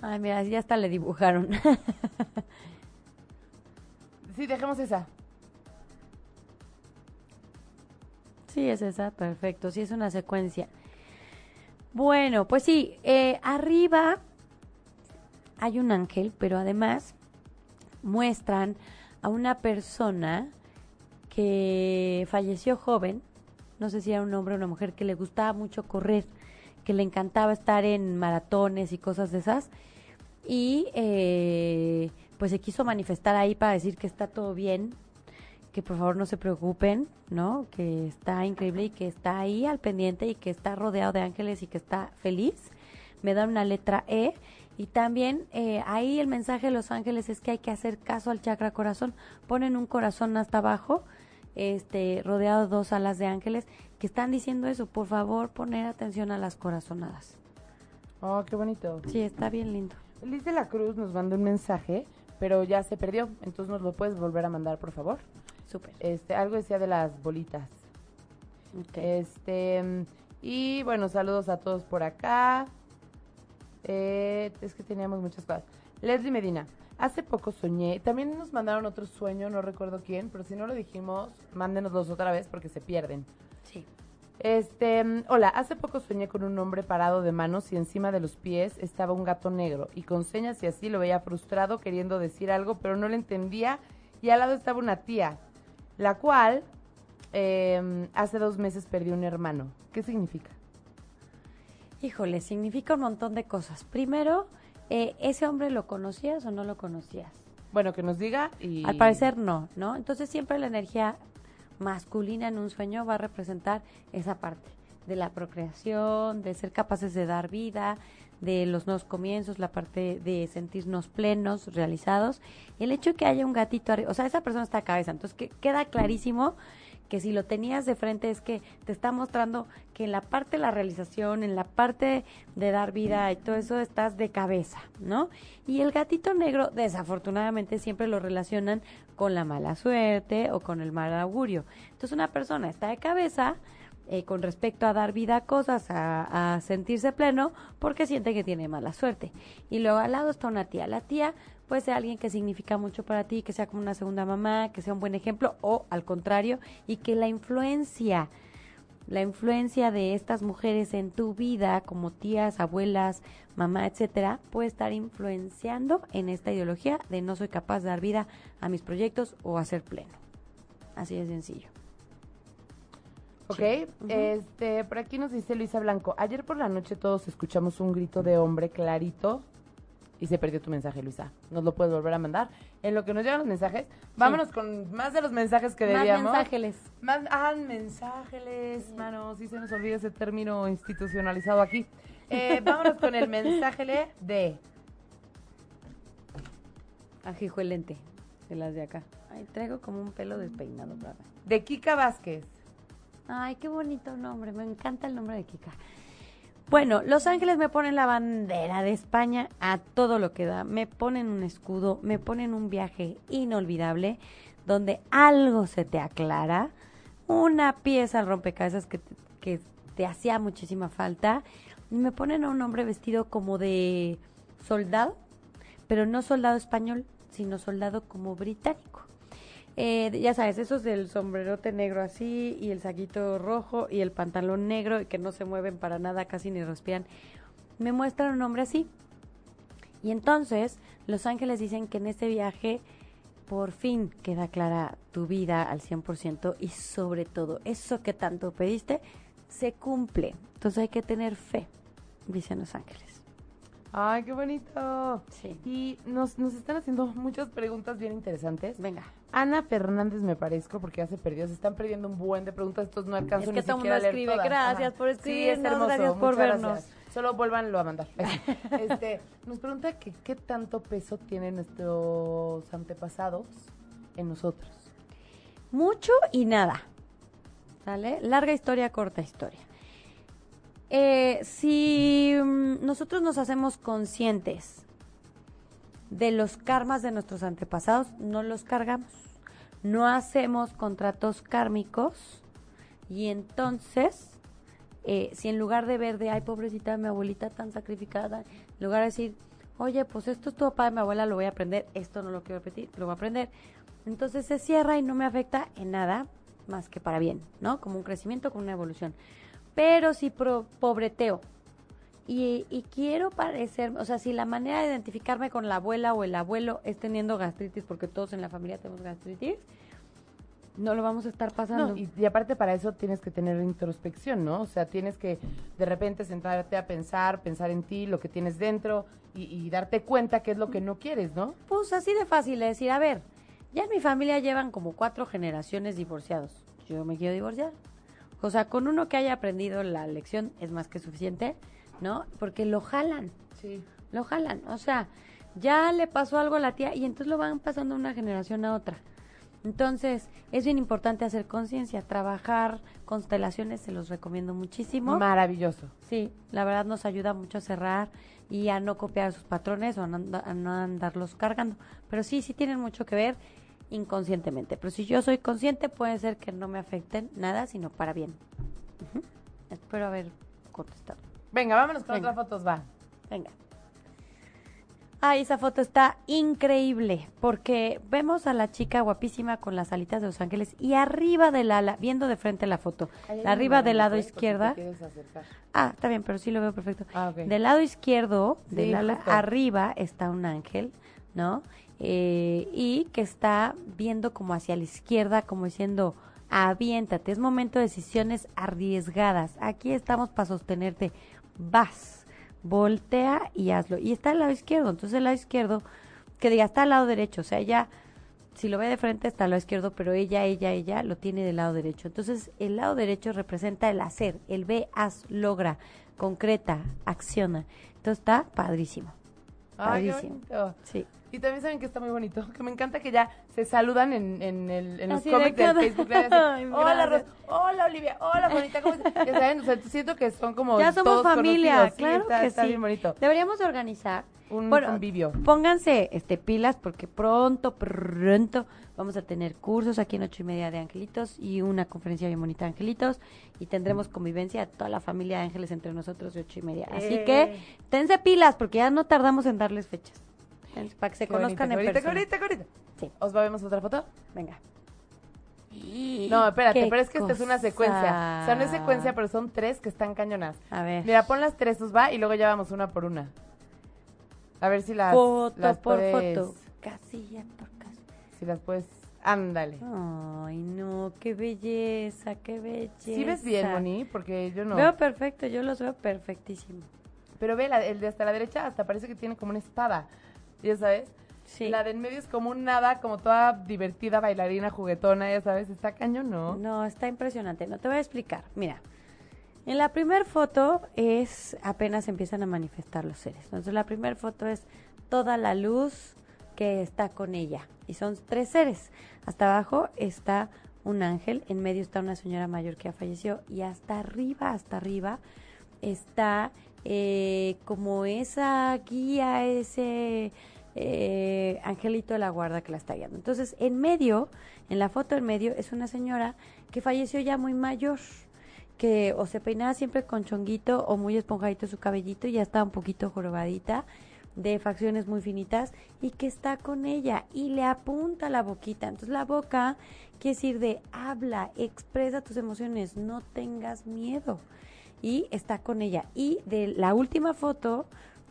Ay, mira, ya hasta le dibujaron. Sí, dejemos esa. Sí, es esa, perfecto. Sí, es una secuencia. Bueno, pues sí, eh, arriba hay un ángel, pero además muestran a una persona que falleció joven, no sé si era un hombre o una mujer, que le gustaba mucho correr, que le encantaba estar en maratones y cosas de esas, y eh, pues se quiso manifestar ahí para decir que está todo bien, que por favor no se preocupen, ¿no? Que está increíble y que está ahí al pendiente y que está rodeado de ángeles y que está feliz. Me da una letra E. Y también eh, ahí el mensaje de los ángeles es que hay que hacer caso al chakra corazón. Ponen un corazón hasta abajo, este, rodeado de dos alas de ángeles, que están diciendo eso. Por favor, poner atención a las corazonadas. Oh, qué bonito. Sí, está bien lindo. Liz de la Cruz nos mandó un mensaje, pero ya se perdió. Entonces nos lo puedes volver a mandar, por favor. Súper. Este, algo decía de las bolitas. Este, y bueno, saludos a todos por acá. Eh, es que teníamos muchas cosas. Leslie Medina, hace poco soñé, también nos mandaron otro sueño, no recuerdo quién, pero si no lo dijimos, mándenoslos otra vez porque se pierden. Sí. Este, hola, hace poco soñé con un hombre parado de manos y encima de los pies estaba un gato negro y con señas y así lo veía frustrado queriendo decir algo, pero no le entendía y al lado estaba una tía, la cual eh, hace dos meses perdió un hermano. ¿Qué significa? Híjole, significa un montón de cosas. Primero, eh, ¿ese hombre lo conocías o no lo conocías? Bueno, que nos diga y... Al parecer no, ¿no? Entonces siempre la energía masculina en un sueño va a representar esa parte de la procreación, de ser capaces de dar vida, de los nuevos comienzos, la parte de sentirnos plenos, realizados. El hecho de que haya un gatito arriba, o sea, esa persona está a cabeza, entonces que queda clarísimo que si lo tenías de frente es que te está mostrando que en la parte de la realización, en la parte de dar vida y todo eso estás de cabeza, ¿no? Y el gatito negro, desafortunadamente, siempre lo relacionan con la mala suerte o con el mal augurio. Entonces una persona está de cabeza eh, con respecto a dar vida a cosas, a, sentirse pleno, porque siente que tiene mala suerte. Y luego al lado está una tía. La tía puede ser alguien que significa mucho para ti, que sea como una segunda mamá, que sea un buen ejemplo, o al contrario, y que la influencia, la influencia de estas mujeres en tu vida, como tías, abuelas, mamá, etcétera, puede estar influenciando en esta ideología de no soy capaz de dar vida a mis proyectos o a ser pleno. Así de sencillo. Ok, este, por aquí nos dice Luisa Blanco, ayer por la noche todos escuchamos un grito de hombre clarito y se perdió tu mensaje, Luisa. Nos lo puedes volver a mandar. En lo que nos llegan los mensajes, vámonos con más de los mensajes que Más debíamos. mensajes. Más, ah, mensajes, mano, sí se nos olvida ese término institucionalizado aquí. Eh, (laughs) vámonos con el mensaje de... Ajijuelente, de las de acá. Ay, traigo como un pelo despeinado, ¿verdad? De Kika Vázquez. Ay, qué bonito nombre, me encanta el nombre de Kika. Bueno, Los Ángeles me ponen la bandera de España a todo lo que da. Me ponen un escudo, me ponen un viaje inolvidable donde algo se te aclara, una pieza al rompecabezas que te, que te hacía muchísima falta. Y me ponen a un hombre vestido como de soldado, pero no soldado español, sino soldado como británico. Eh, ya sabes, esos del sombrerote negro así y el saquito rojo y el pantalón negro y que no se mueven para nada, casi ni respiran. Me muestran un hombre así. Y entonces los ángeles dicen que en este viaje por fin queda clara tu vida al 100% y sobre todo eso que tanto pediste se cumple. Entonces hay que tener fe, dicen los ángeles. Ay, qué bonito. Sí. Y nos, nos están haciendo muchas preguntas bien interesantes. Venga. Ana Fernández me parezco porque ya se perdió. Se están perdiendo un buen de preguntas. Estos no alcanzo Es que ni todo siquiera mundo escribe, todas. "Gracias por Sí, es escribirnos, hermoso. gracias por muchas vernos". gracias. Solo vuélvanlo a mandar. (laughs) este, nos pregunta que qué tanto peso tienen nuestros antepasados en nosotros. Mucho y nada. ¿Sale? Larga historia, corta historia. Eh, si mm, nosotros nos hacemos conscientes de los karmas de nuestros antepasados, no los cargamos. No hacemos contratos kármicos y entonces, eh, si en lugar de ver de, ay, pobrecita, mi abuelita tan sacrificada, en lugar de decir, oye, pues esto es tu papá de mi abuela, lo voy a aprender, esto no lo quiero repetir, lo voy a aprender. Entonces se cierra y no me afecta en nada más que para bien, ¿no? Como un crecimiento, como una evolución. Pero si pro- pobreteo y, y quiero parecer, o sea, si la manera de identificarme con la abuela o el abuelo es teniendo gastritis, porque todos en la familia tenemos gastritis, no lo vamos a estar pasando. No, y, y aparte para eso tienes que tener introspección, ¿no? O sea, tienes que de repente sentarte a pensar, pensar en ti, lo que tienes dentro y, y darte cuenta qué es lo que no quieres, ¿no? Pues así de fácil de decir, a ver, ya en mi familia llevan como cuatro generaciones divorciados. Yo me quiero divorciar. O sea, con uno que haya aprendido la lección es más que suficiente, ¿no? Porque lo jalan, Sí. lo jalan. O sea, ya le pasó algo a la tía y entonces lo van pasando de una generación a otra. Entonces, es bien importante hacer conciencia, trabajar constelaciones, se los recomiendo muchísimo. Maravilloso. Sí, la verdad nos ayuda mucho a cerrar y a no copiar sus patrones o a no, anda- a no andarlos cargando. Pero sí, sí tienen mucho que ver inconscientemente. Pero si yo soy consciente, puede ser que no me afecten nada, sino para bien. Espero haber contestado. Venga, vámonos con Venga. otras fotos, va. Venga. Ay, esa foto está increíble porque vemos a la chica guapísima con las alitas de Los Ángeles y arriba del ala, viendo de frente la foto, la arriba del lado izquierda. Ah, está bien, pero sí lo veo perfecto. Ah, ok. Del lado izquierdo, Sí, del ala justo. arriba, está un ángel, ¿no? Eh, y que está viendo como hacia la izquierda, como diciendo, aviéntate, es momento de decisiones arriesgadas. Aquí estamos para sostenerte. Vas, voltea y hazlo. Y está al lado izquierdo, entonces el lado izquierdo, que diga, está al lado derecho, o sea, ella si lo ve de frente está al lado izquierdo, pero ella, ella, ella lo tiene del lado derecho. Entonces, el lado derecho representa el hacer, el ve, haz, logra, concreta, acciona. Entonces, está padrísimo. Ay, Padrísimo. Sí. Y también saben que está muy bonito, (laughs) que me encanta que ya se saludan en, en, el, en los de cómics de Facebook. Live, así, (laughs) Ay, hola, Ros. Hola, Olivia. Hola, Juanita. ¿Cómo estás? Ya saben, o sea, siento que son como Ya somos todos familia. Sí, claro está, que está sí. bien bonito. Deberíamos organizar Un Bueno, convivio. Pónganse este pilas porque pronto, pronto vamos a tener cursos aquí en ocho y media de angelitos y una conferencia bien bonita de angelitos y tendremos convivencia toda la familia de ángeles entre nosotros de ocho y media. Así Eh. que tense pilas porque ya no tardamos en darles fechas. Para que se Qué conozcan en persona. qué bonito. Sí, ¿Os vemos otra foto? venga. No, espérate, pero es que esta es una secuencia. O sea, no es secuencia, pero son tres que están cañonas. A ver. Mira, pon las tres, os va, y luego ya vamos una por una. A ver si las, foto las por puedes- foto. Casilla por casilla. Si las puedes... Ándale. Ay, no, qué belleza, qué belleza. ¿Sí ves bien, Moni? Porque yo no. Veo perfecto, yo los veo perfectísimo. Pero ve, la- el de hasta la derecha hasta parece que tiene como una espada. ¿Ya sabes? Sí. La de en medio es como un nada, como toda divertida, bailarina, juguetona, ya sabes. Está cañón, ¿no? No, está impresionante. No te voy a explicar. Mira, en la primera foto es apenas empiezan a manifestar los seres. Entonces la primera foto es toda la luz que está con ella. Y son tres seres. Hasta abajo está un ángel, en medio está una señora mayor que ya falleció y hasta arriba, hasta arriba está eh, como esa guía, ese eh, angelito de la guarda que la está guiando. Entonces, en medio, en la foto en medio, es una señora que falleció ya muy mayor, que o se peinaba siempre con chonguito o muy esponjadito su cabellito y ya está un poquito jorobadita de facciones muy finitas y que está con ella y le apunta la boquita. Entonces la boca quiere decir de habla, expresa tus emociones, no tengas miedo. Y está con ella. Y de la última foto,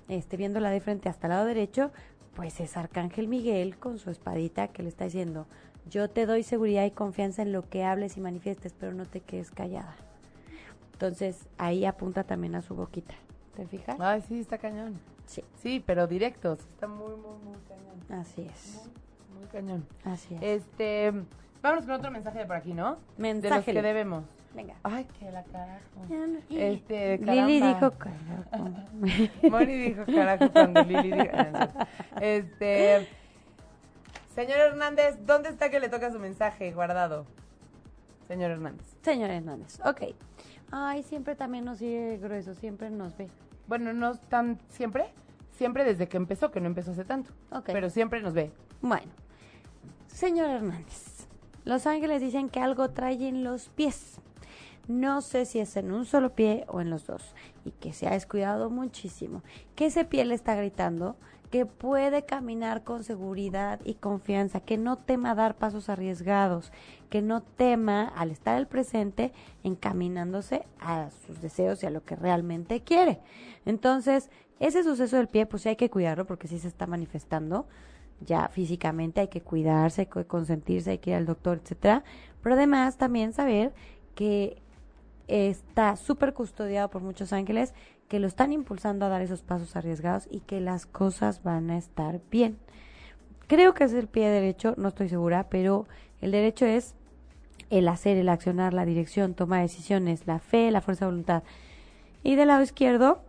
este, viéndola de frente hasta el lado derecho, pues es Arcángel Miguel con su espadita que le está diciendo, yo te doy seguridad y confianza en lo que hables y manifiestes, pero no te quedes callada. Entonces ahí apunta también a su boquita. ¿Te fijas? Ay, sí, está cañón. Sí. Sí, pero directos. Está muy, muy, muy cañón. Así es. Muy, muy cañón. Así es. Este, vámonos con otro mensaje de por aquí, ¿no? De los Mensaje. que debemos. Venga. Ay, que la carajo. Este, Lili dijo carajo. (laughs) Moni dijo carajo cuando Lili dijo. Este. Señor Hernández, ¿dónde está que le toca su mensaje guardado? Señor Hernández. Señor Hernández, ok. Ay, siempre también nos sigue grueso, siempre nos ve. Bueno, no tan siempre. Siempre desde que empezó, que no empezó hace tanto. Ok. Pero siempre nos ve. Bueno, señor Hernández, los ángeles dicen que algo trae en los pies. No sé si es en un solo pie o en los dos. Y que se ha descuidado muchísimo. Que ese pie le está gritando que puede caminar con seguridad y confianza, que no tema dar pasos arriesgados, que no tema al estar el presente encaminándose a sus deseos y a lo que realmente quiere. Entonces, ese suceso del pie, pues sí hay que cuidarlo porque sí se está manifestando ya físicamente, hay que cuidarse, hay que consentirse, hay que ir al doctor, etcétera. Pero además también saber que está súper custodiado por muchos ángeles que lo están impulsando a dar esos pasos arriesgados y que las cosas van a estar bien. Creo que es el pie derecho, no estoy segura, pero el derecho es el hacer, el accionar, la dirección, toma de decisiones, la fe, la fuerza de voluntad. Y del lado izquierdo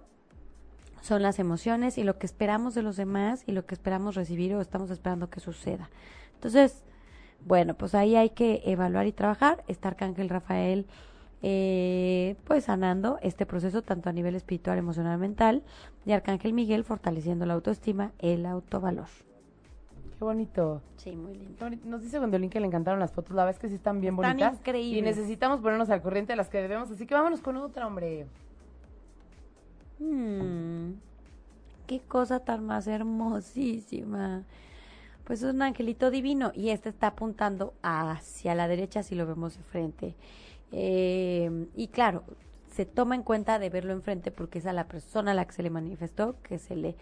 son las emociones y lo que esperamos de los demás y lo que esperamos recibir o estamos esperando que suceda. Entonces, bueno, pues ahí hay que evaluar y trabajar. Está Arcángel Rafael, eh, pues sanando este proceso tanto a nivel espiritual, emocional, mental, y Arcángel Miguel fortaleciendo la autoestima, el autovalor. Qué bonito. Sí, muy lindo. Nos dice Gwendolyn que le encantaron las fotos. La verdad es que sí están bien Están bonitas. increíbles. Y necesitamos ponernos al corriente de las que debemos. Así que vámonos con otra, hombre. Mm, qué cosa tan más hermosísima. Pues es un angelito divino y este está apuntando hacia la derecha si lo vemos de frente. Eh, y claro, se toma en cuenta de verlo enfrente porque es a la persona a la que se le manifestó, que se le,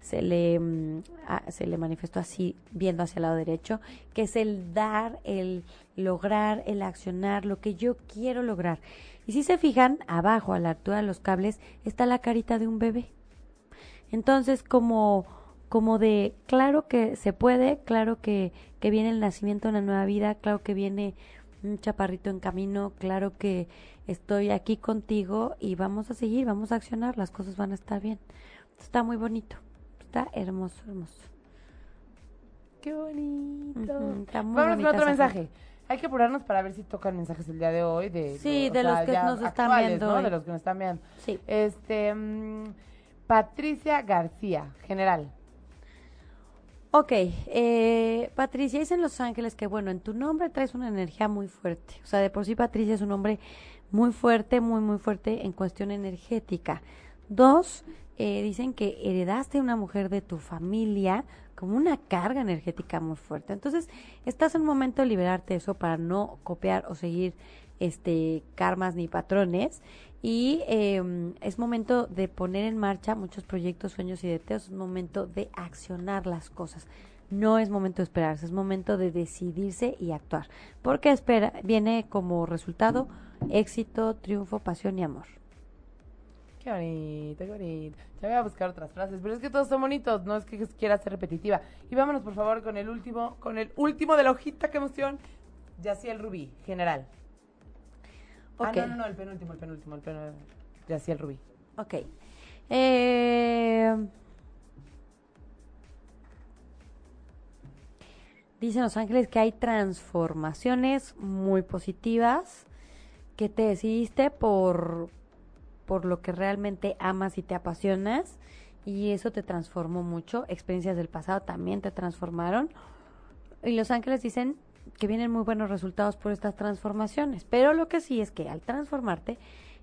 se le, mm, se le manifestó así, viendo hacia el lado derecho, que es el dar, el lograr, el accionar, lo que yo quiero lograr. Y si se fijan, abajo, a la altura de los cables, está la carita de un bebé. Entonces, como, como de, claro que se puede, claro que, que viene el nacimiento de una nueva vida, claro que viene un chaparrito en camino, claro que estoy aquí contigo y vamos a seguir, vamos a accionar, las cosas van a estar bien. Está muy bonito, está hermoso, hermoso. Qué bonito. Está muy Vámonos con otro mensaje. Hay que apurarnos para ver si tocan mensajes el día de hoy. De, Sí, de los que nos están actuales, viendo ¿no? hoy. De los que nos están viendo. Sí. Este, mm, Patricia García, general. Ok, eh, Patricia, dice en Los Ángeles que, bueno, en tu nombre traes una energía muy fuerte. O sea, de por sí Patricia es un nombre muy fuerte, muy, muy fuerte en cuestión energética. Dos, eh, dicen que heredaste una mujer de tu familia como una carga energética muy fuerte. Entonces, estás en un momento de liberarte de eso para no copiar o seguir este karmas ni patrones y eh, es momento de poner en marcha muchos proyectos, sueños y deseos, es momento de accionar las cosas. No es momento de esperarse, es momento de decidirse y actuar. Porque espera, viene como resultado éxito, triunfo, pasión y amor. Qué bonito, qué bonito. Ya voy a buscar otras frases, pero es que todos son bonitos, no es que quiera ser repetitiva. Y vámonos, por favor, con el último, con el último de la hojita, qué emoción. Yaciel Rubí, general. Ok. Ah, no, no, no, el penúltimo, el penúltimo, el penúltimo. Yaciel Rubí. Ok. Eh, dicen los ángeles que hay transformaciones muy positivas, que te decidiste por por lo que realmente amas y te apasionas y eso te transformó mucho. Experiencias del pasado también te transformaron. Y los ángeles dicen que vienen muy buenos resultados por estas transformaciones. Pero lo que sí es que al transformarte,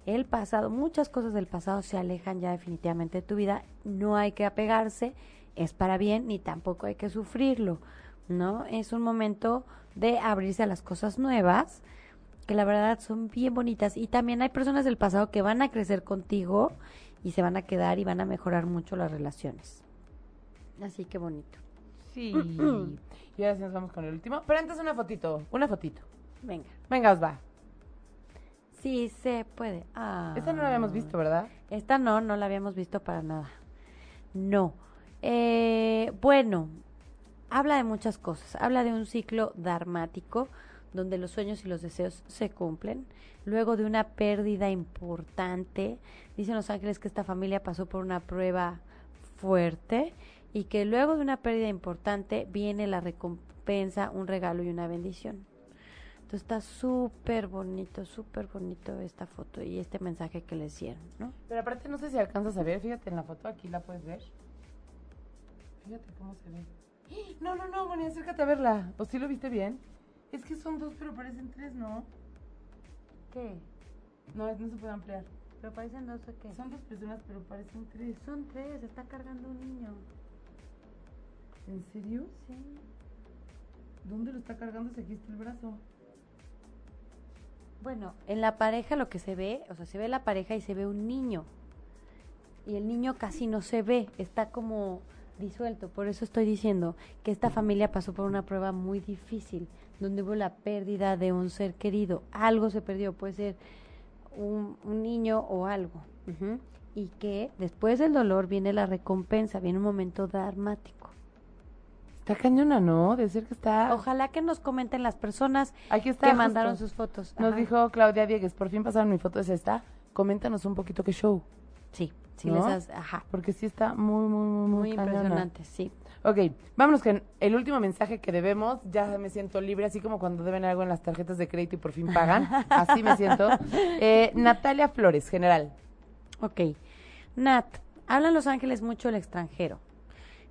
el pasado, muchas cosas del pasado se alejan ya definitivamente de tu vida. No hay que apegarse, es para bien, ni tampoco hay que sufrirlo, ¿no? Es un momento de abrirse a las cosas nuevas, que la verdad son bien bonitas. Y también hay personas del pasado que van a crecer contigo y se van a quedar y van a mejorar mucho las relaciones. Así que bonito. Sí. (clears throat) y ahora sí nos vamos con el último. Pero antes una fotito, una fotito. Venga. Venga, os va. Sí, se puede. Ah. Esta no la habíamos visto, ¿verdad? Esta no, no la habíamos visto para nada. No. Eh, bueno, habla de muchas cosas. Habla de un ciclo dharmático donde los sueños y los deseos se cumplen. Luego de una pérdida importante, dicen los ángeles que esta familia pasó por una prueba fuerte y que luego de una pérdida importante viene la recompensa, un regalo y una bendición. Entonces está súper bonito, súper bonito esta foto y este mensaje que le hicieron, ¿no? Pero aparte no sé si alcanzas a ver, fíjate en la foto, aquí la puedes ver. Fíjate cómo se ve. No, no, no, Moni, acércate a verla. ¿O sí lo viste bien? Es que son dos, pero parecen tres, ¿no? ¿Qué? No, no se puede ampliar. Pero parecen dos o qué. Son dos personas, pero parecen tres. Son tres, está cargando un niño. ¿En serio? Sí. ¿Dónde lo está cargando si aquí está el brazo? Bueno, en la pareja lo que se ve, o sea, se ve la pareja y se ve un niño. Y el niño casi no se ve, está como disuelto. Por eso estoy diciendo que esta familia pasó por una prueba muy difícil, donde hubo la pérdida de un ser querido. Algo se perdió, puede ser un, un niño o algo. Y que después del dolor viene la recompensa, viene un momento dramático. Está cañona, ¿no? De ser que está... Ojalá que nos comenten las personas Aquí está. que justo. mandaron sus fotos. Nos Ajá. dijo Claudia Diegues, por fin pasaron mi foto, es esta. Coméntanos un poquito qué show. Sí, sí ¿No? les has- ajá. Porque sí está muy, muy, muy, muy, impresionante, sí. Ok, vámonos con el último mensaje que debemos. Ya me siento libre, así como cuando deben algo en las tarjetas de crédito y por fin pagan. (laughs) Así me siento. Eh, Natalia Flores, general. Ok. Nat, hablan Los Ángeles mucho del extranjero.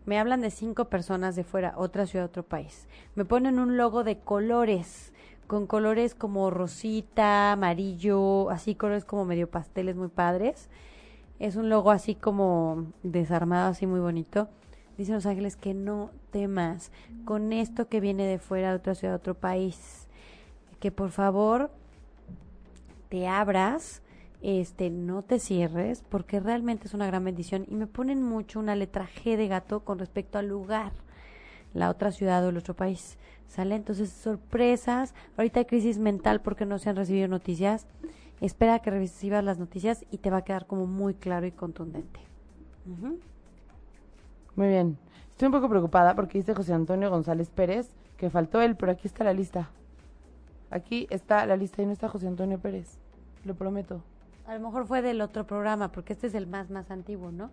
Me hablan de cinco personas de fuera, otra ciudad, otro país. Me ponen un logo de colores, con colores como rosita, amarillo, así colores como medio pasteles muy padres. Es un logo así como desarmado, así muy bonito. Dicen Los Ángeles que no temas con esto que viene de fuera, de otra ciudad, otro país. Que por favor te abras, este, no te cierres, porque realmente es una gran bendición. Y me ponen mucho una letra G de gato con respecto al lugar, la otra ciudad o el otro país. ¿Sale? Entonces, sorpresas. Ahorita hay crisis mental porque no se han recibido noticias. Espera que recibas las noticias y te va a quedar como muy claro y contundente. Ujú. Muy bien. Estoy un poco preocupada porque dice José Antonio González Pérez que faltó él, pero aquí está la lista. Aquí está la lista y no está José Antonio Pérez. Lo prometo. A lo mejor fue del otro programa, porque este es el más, más antiguo, ¿no?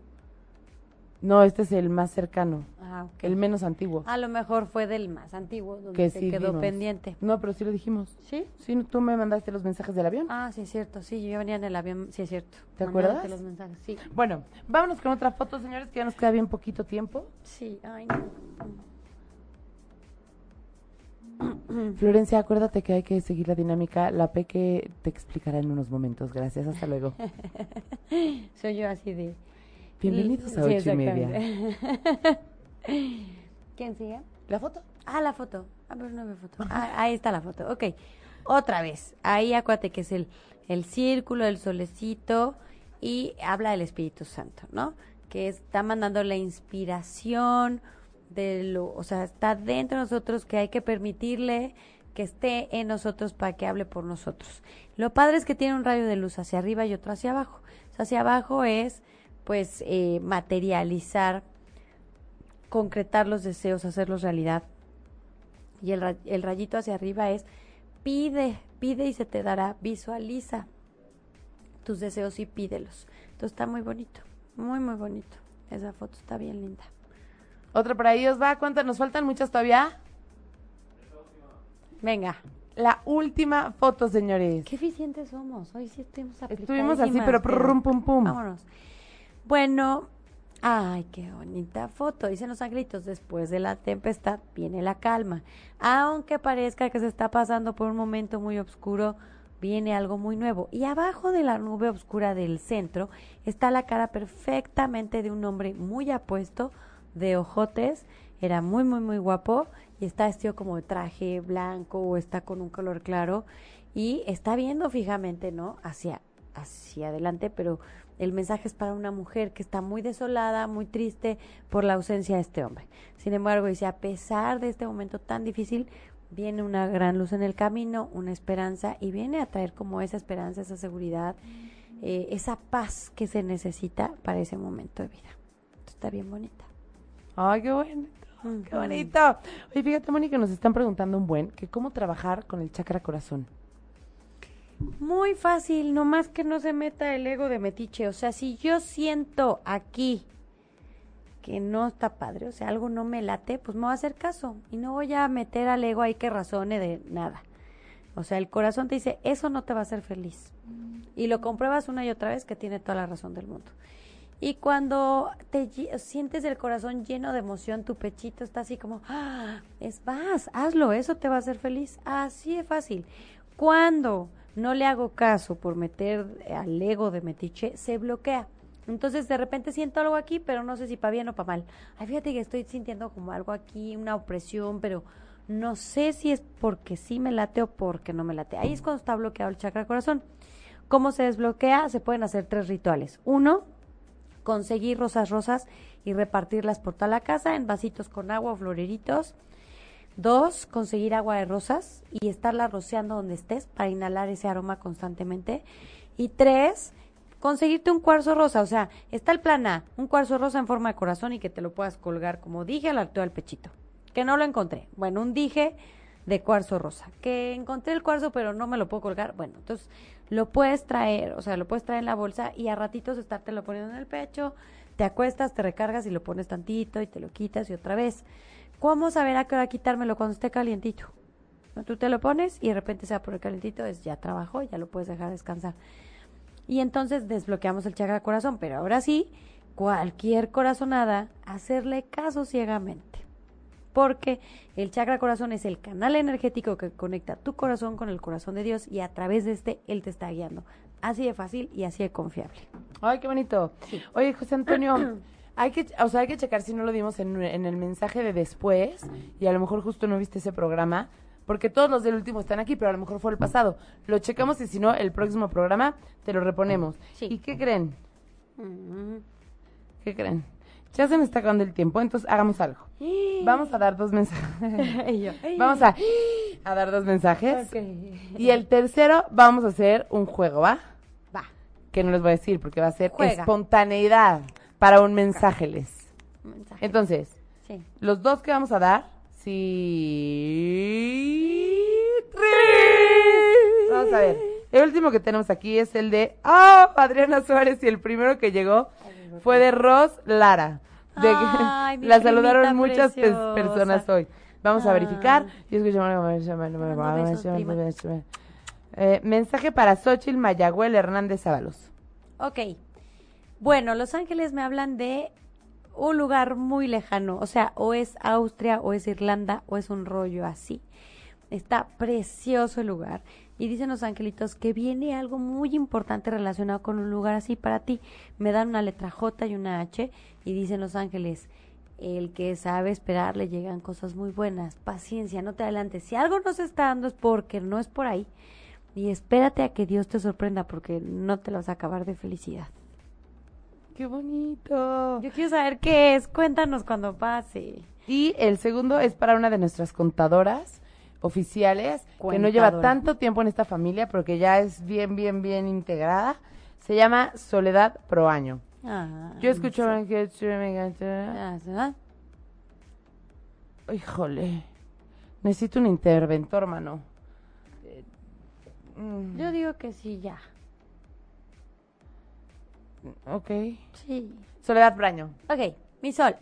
No, este es el más cercano, Ah, ok. el menos antiguo. A lo mejor fue del más antiguo, donde que se sí quedó vimos. pendiente. No, pero sí lo dijimos. ¿Sí? Sí, tú me mandaste los mensajes del avión. Ah, sí es cierto, sí, yo venía en el avión, sí es cierto. ¿Te Mandándote acuerdas? los mensajes, sí. Bueno, vámonos con otra foto, señores, que ya nos queda bien poquito tiempo. Sí, ay, no. (clears throat) Florencia, acuérdate que hay que seguir la dinámica. La Peque te explicará en unos momentos. Gracias, hasta luego. (laughs) Soy yo así de... Bienvenidos a Sí, ocho y media. (laughs) ¿Quién sigue? ¿La foto? Ah, la foto. Ah, pero no veo foto. Ah, ahí está la foto. Ok. Otra vez. Ahí acuérdate que es el, el círculo, el solecito y habla del Espíritu Santo, ¿no? Que está mandando la inspiración de lo, o sea, está dentro de nosotros que hay que permitirle que esté en nosotros para que hable por nosotros. Lo padre es que tiene un rayo de luz hacia arriba y otro hacia abajo. Hacia abajo es, pues, eh, materializar, concretar los deseos, hacerlos realidad. Y el, el rayito hacia arriba es pide, pide y se te dará, visualiza tus deseos y pídelos. Entonces está muy bonito, muy, muy bonito. Esa foto está bien linda. Otra para ellos va. ¿Cuántas? ¿Nos faltan muchas todavía? Venga, la última foto, señores. Qué eficientes somos. Hoy sí estuvimos Estuvimos así, pero prum, pum, pum. Vámonos. Bueno, ay, qué bonita foto. Dicen los angelitos, después de la tempestad viene la calma. Aunque parezca que se está pasando por un momento muy oscuro, viene algo muy nuevo. Y abajo de la nube oscura del centro está la cara perfectamente de un hombre muy apuesto, de ojotes, era muy, muy, muy guapo y está vestido como de traje blanco o está con un color claro y está viendo fijamente, ¿no? Hacia, hacia adelante, pero el mensaje es para una mujer que está muy desolada, muy triste por la ausencia de este hombre. Sin embargo, dice, a pesar de este momento tan difícil, viene una gran luz en el camino, una esperanza y viene a traer como esa esperanza, esa seguridad, eh, esa paz que se necesita para ese momento de vida. está bien bonita. Ay, qué bonito. Qué bonito. Oye, fíjate, Mónica, nos están preguntando un buen que cómo trabajar con el chakra corazón. Muy fácil, nomás que no se meta el ego de metiche. O sea, si yo siento aquí que no está padre, o sea, algo no me late, pues me voy a hacer caso y no voy a meter al ego ahí que razone de nada. O sea, el corazón te dice, eso no te va a hacer feliz. Y lo compruebas una y otra vez que tiene toda la razón del mundo. Y cuando te sientes el corazón lleno de emoción, tu pechito está así como, ah, es vas, hazlo, eso te va a hacer feliz. Así de fácil. Cuando no le hago caso por meter al ego de metiche, se bloquea. Entonces de repente siento algo aquí, pero no sé si para bien o para mal. Ay, fíjate que estoy sintiendo como algo aquí, una opresión, pero no sé si es porque sí me late o porque no me late. Ahí es cuando está bloqueado el chakra corazón. ¿Cómo se desbloquea? Se pueden hacer tres rituales. Uno, conseguir rosas rosas y repartirlas por toda la casa en vasitos con agua o floreritos. Dos, conseguir agua de rosas y estarla rociando donde estés para inhalar ese aroma constantemente. Y tres, conseguirte un cuarzo rosa. O sea, está el plan A, un cuarzo rosa en forma de corazón y que te lo puedas colgar como dije al alto del pechito. Que no lo encontré. Bueno, un dije de cuarzo rosa. Que encontré el cuarzo pero no me lo puedo colgar. Bueno, entonces lo puedes traer, o sea, lo puedes traer en la bolsa y a ratitos lo poniendo en el pecho, te acuestas, te recargas y lo pones tantito y te lo quitas y otra vez. ¿Cómo saber a qué hora quitármelo cuando esté calientito? Tú te lo pones y de repente se va por el calientito, es ya trabajó, ya lo puedes dejar descansar. Y entonces desbloqueamos el chakra corazón, pero ahora sí, cualquier corazonada, hacerle caso ciegamente porque el chakra corazón es el canal energético que conecta tu corazón con el corazón de Dios y a través de este Él te está guiando. Así de fácil y así de confiable. Ay, qué bonito. Oye, José Antonio, (clears throat) hay que, o sea, hay que checar si no lo dimos en, en el mensaje de después y a lo mejor justo no viste ese programa porque todos los del último están aquí, pero a lo mejor fue el pasado. Lo checamos y si no, el próximo programa te lo reponemos. ¿Y qué creen? Mm. ¿Qué creen? Ya se me está acabando el tiempo, entonces hagamos algo. (gasps) Vamos a dar dos mensajes. (laughs) (laughs) vamos a, (gasps) a, dar dos mensajes. Y el tercero vamos a hacer un juego, ¿va? Va. Que no les voy a decir porque va a ser espontaneidad para un mensaje Entonces, los dos que vamos a dar, sí. Vamos a ver. El último que tenemos aquí es el de ah, Adriana Suárez y el primero que llegó fue de Ros Lara. (laughs) la saludaron muchas personas hoy. Vamos a verificar. Eh, mensaje para Xochitl Mayagüel Hernández Ábalos. Ok. Bueno, Los Ángeles me hablan de un lugar muy lejano. O sea, o es Austria, o es Irlanda, o es un rollo así. Está precioso el lugar. Y dicen los angelitos que viene algo muy importante relacionado con un lugar así para ti. Me dan una letra J y una H y dicen los ángeles, el que sabe esperar le llegan cosas muy buenas. Paciencia, no te adelantes. Si algo no se está dando es porque no es por ahí. Y espérate a que Dios te sorprenda porque no te lo vas a acabar de felicidad. ¡Qué bonito! Yo quiero saber qué es. Cuéntanos cuando pase. Y el segundo es para una de nuestras contadoras oficiales, que no lleva tanto tiempo en esta familia, pero que ya es bien, bien, bien integrada. Se llama Soledad Proaño. Ah, Yo escucho que ah, Híjole, necesito un interventor, mano. Mm. Yo digo que sí, ya. Ok. Sí. Soledad Proaño. Ok, mi sol.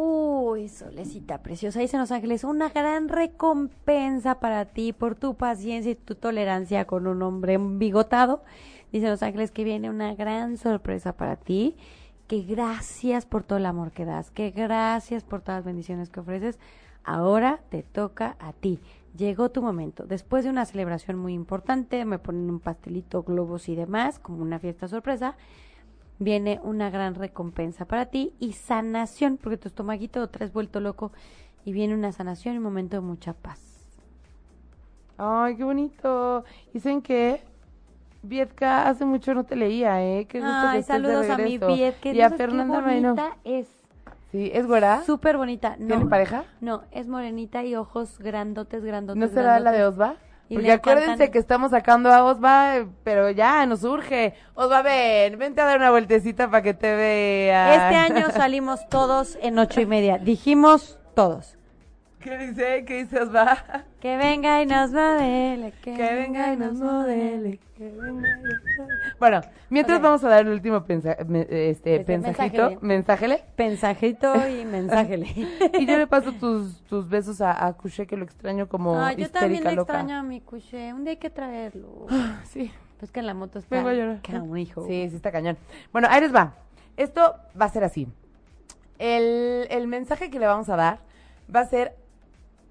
Uy, solecita preciosa. Dicen los ángeles, una gran recompensa para ti por tu paciencia y tu tolerancia con un hombre bigotado. Dicen los ángeles que viene una gran sorpresa para ti. Que gracias por todo el amor que das. Que gracias por todas las bendiciones que ofreces. Ahora te toca a ti. Llegó tu momento. Después de una celebración muy importante, me ponen un pastelito, globos y demás, como una fiesta sorpresa viene una gran recompensa para ti y sanación, porque tu estomaguito lo traes vuelto loco y viene una sanación y un momento de mucha paz. Ay, qué bonito. Dicen que Vietka hace mucho no te leía, ¿eh? Qué gusto Ay, que estés de a mi. Vietka. Y a ¿No sabes qué Fernanda bonita es. Sí, ¿es güera? Súper bonita. No, ¿Tiene pareja? No, es morenita y ojos grandotes, grandotes. ¿No será la de. Osva? Y Porque acuérdense encantan- que estamos sacando a Osva, pero ya nos urge. Osva, ven, vente a dar una vueltecita para que te vea. Este año salimos todos en ocho y media. Dijimos todos. ¿Qué dice? ¿Qué dice Osva? Que venga y nos modele. Que, Que venga y nos modele. que venga y nos modele. Bueno, mientras vamos a dar el último pensa- este, Este, mensajito, mensájele. mensájele. Mensajito y (laughs) mensájele. Y yo le paso tus, tus besos a, a Couché, que lo extraño como Ay, yo también le extraño a mi cuché. Un día hay que traerlo. Sí, Pues que en la moto está. vengo a llorar. canijo. Sí, sí está cañón. Bueno, ahí les va. Esto va a ser así. El, el mensaje que le vamos a dar va a ser,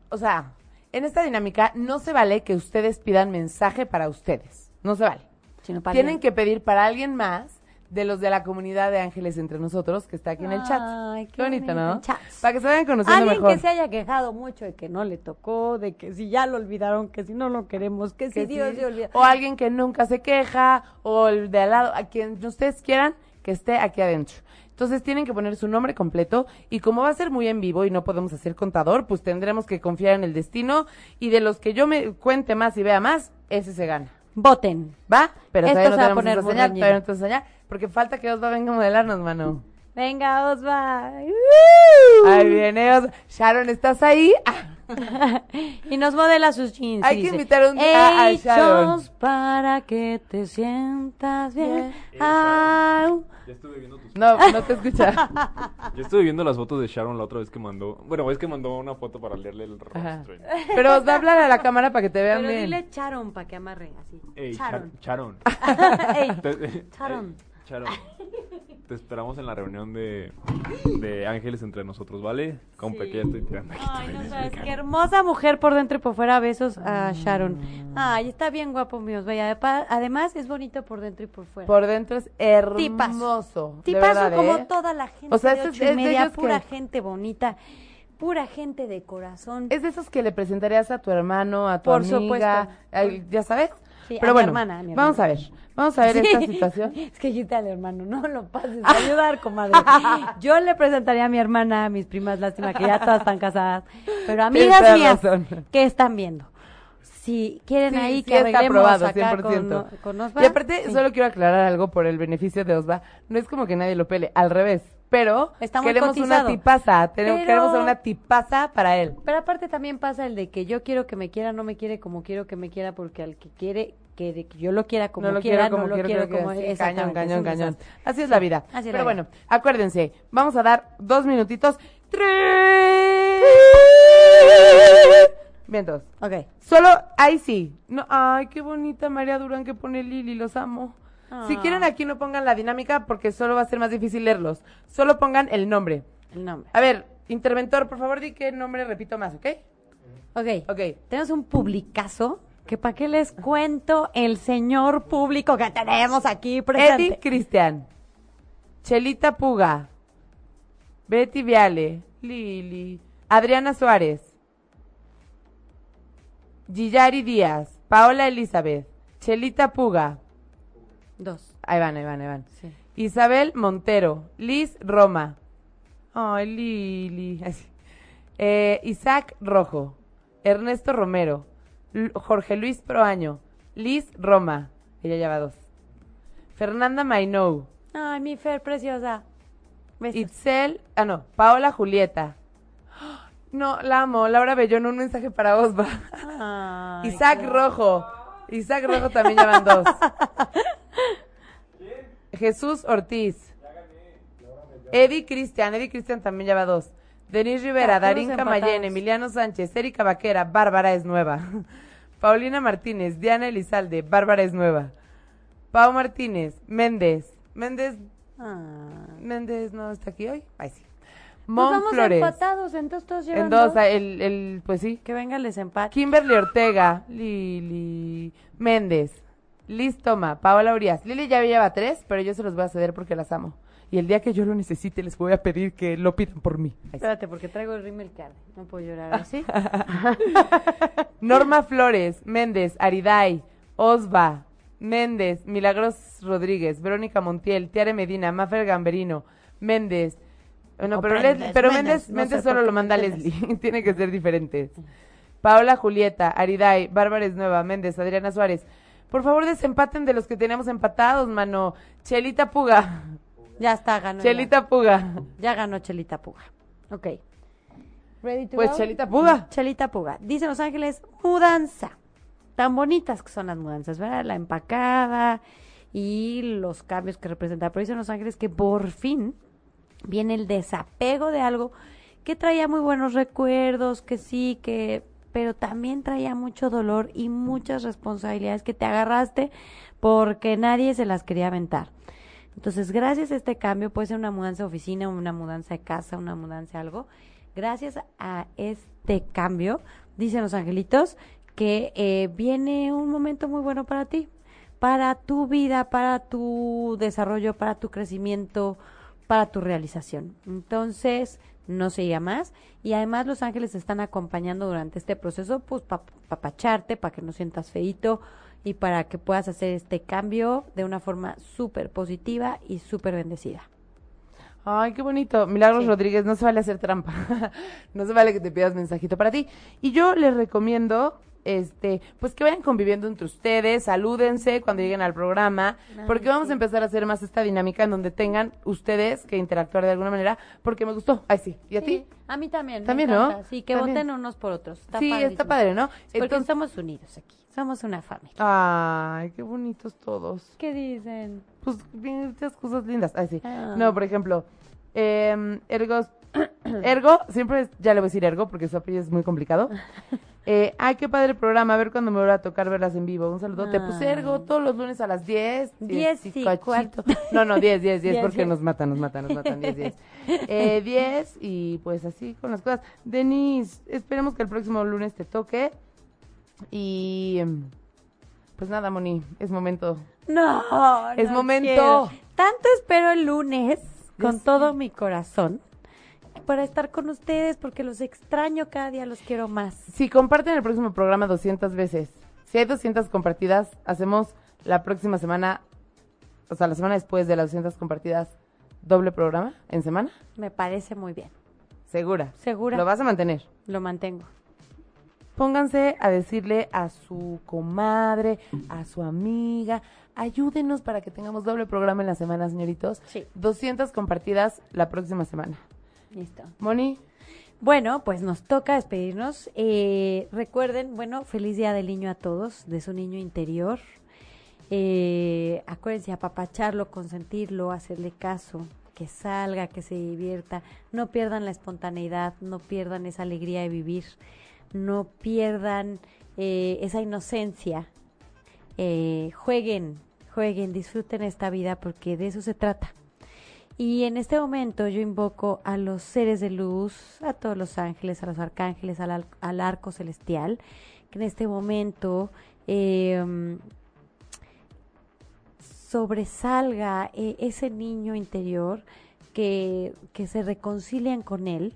o sea, en esta dinámica no se vale que ustedes pidan mensaje para ustedes. No se vale. Sino para Tienen alguien. que pedir para alguien más de los de la comunidad de Ángeles entre nosotros que está aquí en el chat. Ay, qué bonito, bonito, ¿no? chat. Para que se vayan conociendo Alguien mejor. que se haya quejado mucho de que no le tocó, de que si ya lo olvidaron, que si no lo queremos, que, que si Dios sí. se olvida. O alguien que nunca se queja, o el de al lado, a quien ustedes quieran que esté aquí adentro. Entonces tienen que poner su nombre completo y como va a ser muy en vivo y no podemos hacer contador, pues tendremos que confiar en el destino y de los que yo me cuente más y vea más, ese se gana. Voten. ¿Va? Pero Esto todavía no se va a poner esa señal, no porque falta que Osva venga a modelarnos, mano. Venga, Osva. Ahí viene Osva. Sharon, ¿estás ahí? Ah. (laughs) y nos modela sus jeans. Hay que dice, invitar un día a Sharon. Hechos para que te sientas bien. Au. Ya estuve viendo tus No, no te escucha. (laughs) Ya estuve viendo las fotos de Sharon la otra vez que mandó. Bueno, es que mandó una foto para leerle el Ajá. rostro. Pero Osva, hablar a la cámara para que te vean Pero bien. dile Charon para que amarre así. Ey, Charon. Char- Charon. (laughs) Ey, Charon. Charon. Te esperamos en la reunión de, de Ángeles entre nosotros, ¿vale? Compa, que ya estoy tirando aquí. Ay, no sabes, qué hermosa mujer por dentro y por fuera. Besos a Sharon. Ay, está bien guapo, míos. Vaya, además es bonito por dentro y por fuera. Por dentro es hermoso. de Tipazo verdad, como ¿eh? toda la gente O sea, de ocho y es de media, que- pura gente bonita, pura gente de corazón. Es de esos que le presentarías a tu hermano, a tu Por amiga, supuesto. al- ya sabes. Sí, a Pero mi bueno, hermana, a mi vamos a ver, vamos a ver esta situación. (laughs) Es que al hermano, no lo pases a ayudar, comadre. (laughs) Yo le presentaría a mi hermana, a mis primas, lástima que ya todas están casadas. Pero amigas Tienes mías, razón. ¿qué están viendo? Si quieren Sí, ahí sí que está aprobado, acá 100%. con, con Osva, Y aparte, sí. solo quiero aclarar algo por el beneficio de Osva. No es como que nadie lo pele, al revés. Pero Está muy queremos cotizado. una tipaza, tenemos, Pero- queremos a una tipaza para él. Pero aparte también pasa el de que yo quiero que me quiera, no me quiere como quiero que me quiera, porque al que quiere que, de que yo lo quiera como no lo quiera, quiero como no lo quiero, como sí, cañón, cañón, cañón. Así es la vida. Así es la Pero vida. bueno, acuérdense, vamos a dar dos minutitos. ¡Tres! Vientos. Ok. Solo, ahí sí. No, ay, qué bonita María Durán que pone Lili, los amo. Si Ah. quieren aquí no pongan la dinámica porque solo va a ser más difícil leerlos. Solo pongan el nombre. El nombre. A ver, interventor, por favor di qué nombre repito más, ¿ok? Ok. Ok. Tenemos un publicazo que para qué les cuento el señor público que tenemos aquí presente. Eddie Cristian. Chelita Puga. Betty Viale. Lili. Adriana Suárez. Gillari Díaz. Paola Elizabeth. Chelita Puga. Dos. Ahí van, ahí van, ahí van. Sí. Isabel Montero. Liz Roma. Ay, Lili. Eh, Isaac Rojo. Ernesto Romero. L- Jorge Luis Proaño. Liz Roma. Ella lleva dos. Fernanda Mainou. Ay, mi Fer preciosa. Besos. Itzel, ah no, Paola Julieta. No, la amo. Laura Bellón, un mensaje para Osva. Isaac qué- Rojo. Isaac Rojo también llevan dos. (laughs) Jesús Ortiz. Eddie Cristian. Eddie Cristian también lleva dos. Denise Rivera, Ah, Darín. Camayén, Emiliano Sánchez, Erika Vaquera, Bárbara es nueva. (laughs) Paulina Martínez, Diana Elizalde, Bárbara es nueva. Pau Martínez, Méndez. Méndez, Ah. Méndez no está aquí hoy. Ay, sí. Pues Mon vamos Flores. empatados, entonces todos llevan En dos, dos. el, el, pues sí. Que venga el desempate. Kimberly Ortega, Lili Méndez, Liz Toma, Paola Urias. Lili ya lleva tres, pero yo se los voy a ceder porque las amo. Y el día que yo lo necesite les voy a pedir que lo pidan por mí. Espérate, porque traigo el rímel. No puedo llorar así. (laughs) Norma Flores, Méndez, Ariday, Osva, Méndez, Milagros Rodríguez, Verónica Montiel, Tiare Medina, Mafer Gamberino, Méndez. Bueno, O pero, Méndez, pero Méndez, solo lo manda. Leslie. (laughs) Tiene que ser diferentes. Paola Julieta, Ariday, Bárbara es Nueva, Méndez, Adriana Suárez. Por favor, desempaten de los que tenemos empatados, mano. Chelita Puga. Ya está, ganó. Chelita Puga. Ya, ganó Chelita Puga. Ok. Ready to Pues go? Chelita Puga. Chelita Puga. Dice Los Ángeles, mudanza. Tan bonitas que son las mudanzas, ¿verdad? La empacada y los cambios que representa. Pero dicen Los Ángeles que por fin viene el desapego de algo que traía muy buenos recuerdos, que sí, que pero también traía mucho dolor y muchas responsabilidades que te agarraste porque nadie se las quería aventar. Entonces, gracias a este cambio, puede ser una mudanza de oficina, una mudanza de casa, una mudanza de algo, gracias a este cambio, dicen los angelitos, que eh, viene un momento muy bueno para ti, para tu vida, para tu desarrollo, para tu crecimiento, para tu realización. Entonces, no se diga más. Y además los ángeles están acompañando durante este proceso, pues para papacharte, para que no sientas feito y para que puedas hacer este cambio de una forma súper positiva y súper bendecida. Ay, qué bonito. Milagros Sí. Rodríguez, no se vale hacer trampa. (laughs) no se vale que te pidas mensajito para ti. Y yo les recomiendo, este, pues que vayan conviviendo entre ustedes, salúdense cuando lleguen al programa, porque vamos a empezar a hacer más esta dinámica en donde tengan ustedes que interactuar de alguna manera, porque me gustó. Ay, sí. ¿Y a ti? A mí también. También, ¿no? Sí, que También. voten unos por otros. Está sí, está padre, ¿no? Porque Entonces- estamos unidos aquí. Somos una familia. Ay, qué bonitos todos. ¿Qué dicen? Pues muchas cosas lindas. Ay, sí. Ah. No, por ejemplo, eh, Ergos, (clears throat) Ergo, siempre ya le voy a decir Ergo porque su apellido es muy complicado. (laughs) Eh, ay, qué padre programa, a ver cuándo me voy a tocar verlas en vivo. Un saludote. Pues Ah. Ergo, todos los lunes a las 10. 10 y cuarto. (laughs) No, no, 10, 10, 10, 10, porque 10. nos matan, nos matan, nos matan, 10, 10. (laughs) Eh, 10 y pues así con las cosas. Denise, esperemos que el próximo lunes te toque. Y em, pues nada, Moni, es momento. No, Es no momento. quiero. Tanto espero el lunes con todo mi corazón para estar con ustedes porque los extraño cada día, los quiero más. Si comparten el próximo programa 200 veces, si hay 200 compartidas, hacemos la próxima semana, o sea, la semana después de las 200 compartidas, doble programa en semana. Me parece muy bien. Segura. Segura. Lo vas a mantener. Lo mantengo. Pónganse a decirle a su comadre, a su amiga, ayúdenos para que tengamos doble programa en la semana, señoritos. Sí. 200 compartidas la próxima semana. Listo. Moni, Bueno, pues nos toca despedirnos. Eh, recuerden, bueno, feliz día del niño a todos, de su niño interior. Eh, acuérdense, apapacharlo, consentirlo, hacerle caso, que salga, que se divierta. No pierdan la espontaneidad, no pierdan esa alegría de vivir, no pierdan eh, esa inocencia. Eh, jueguen, jueguen, disfruten esta vida porque de eso se trata. Y en este momento yo invoco a los seres de luz, a todos los ángeles, a los arcángeles, al, al- arco celestial, que en este momento eh, sobresalga eh, ese niño interior, que, que se reconcilien con él,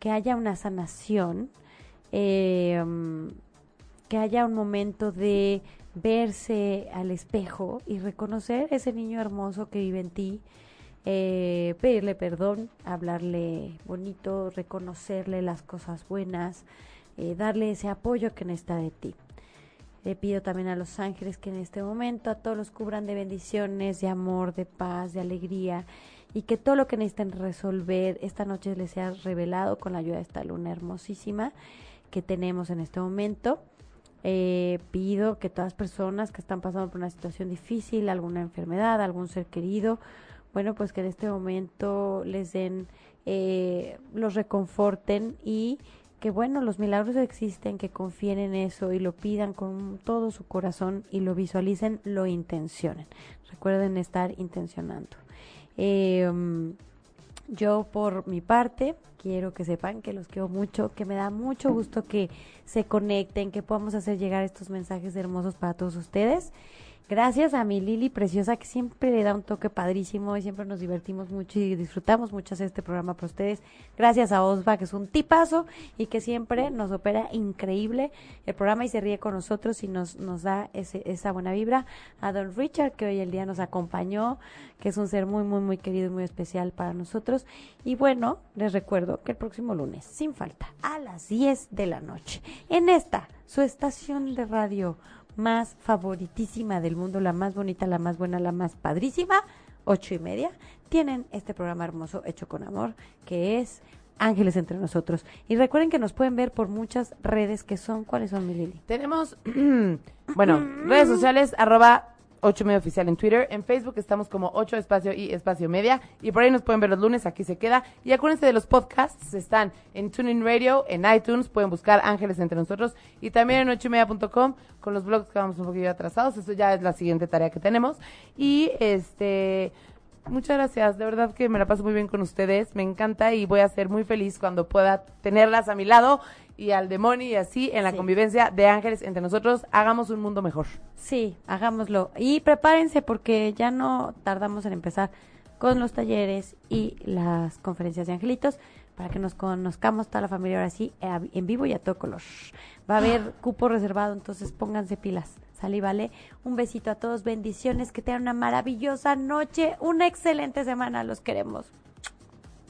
que haya una sanación, eh, que haya un momento de verse al espejo y reconocer ese niño hermoso que vive en ti, eh, pedirle perdón, hablarle bonito, reconocerle las cosas buenas, eh, darle ese apoyo que necesita de ti. Le pido también a los ángeles que en este momento a todos los cubran de bendiciones, de amor, de paz, de alegría y que todo lo que necesiten resolver esta noche les sea revelado con la ayuda de esta luna hermosísima que tenemos en este momento. Eh, pido que todas las personas que están pasando por una situación difícil, alguna enfermedad, algún ser querido, bueno, pues que en este momento les den eh, los reconforten y que bueno, los milagros existen, que confíen en eso y lo pidan con todo su corazón y lo visualicen, lo intencionen. Recuerden estar intencionando. Eh, yo por mi parte quiero que sepan que los quiero mucho, que me da mucho gusto que se conecten, que podamos hacer llegar estos mensajes hermosos para todos ustedes. Gracias a mi Lili preciosa que siempre le da un toque padrísimo y siempre nos divertimos mucho y disfrutamos mucho hacer este programa para ustedes. Gracias a Osva que es un tipazo y que siempre nos opera increíble el programa y se ríe con nosotros y nos, nos da ese, esa buena vibra. A Don Richard que hoy el día nos acompañó, que es un ser muy, muy, muy querido y muy especial para nosotros. Y bueno, les recuerdo que el próximo lunes, sin falta, a las 10 de la noche, en esta, su estación de radio más favoritísima del mundo, la más bonita, la más buena, la más padrísima, ocho y media, tienen este programa hermoso hecho con amor, que es Ángeles entre nosotros. Y recuerden que nos pueden ver por muchas redes que son, ¿cuáles son, mi Lili? Tenemos, (clears throat) bueno, redes sociales, arroba 8 media oficial en Twitter. En Facebook estamos como 8 espacio y espacio media. Y por ahí nos pueden ver los lunes, aquí se queda. Y acuérdense de los podcasts, están en Tuning Radio, en iTunes, pueden buscar Ángeles entre nosotros. Y también en 8 media.com con los blogs que vamos un poquito atrasados. Eso ya es la siguiente tarea que tenemos. Y este... Muchas gracias, de verdad que me la paso muy bien con ustedes, me encanta y voy a ser muy feliz cuando pueda tenerlas a mi lado y al demonio y así en la Sí. convivencia de ángeles entre nosotros, hagamos un mundo mejor. Sí, hagámoslo. Y prepárense porque ya no tardamos en empezar con los talleres y las conferencias de angelitos para que nos conozcamos toda la familia ahora sí eh, en vivo y a todo color. Va a haber cupo reservado, entonces pónganse pilas. Salí, vale. Un besito a todos, bendiciones, que tengan una maravillosa noche, una excelente semana, los queremos.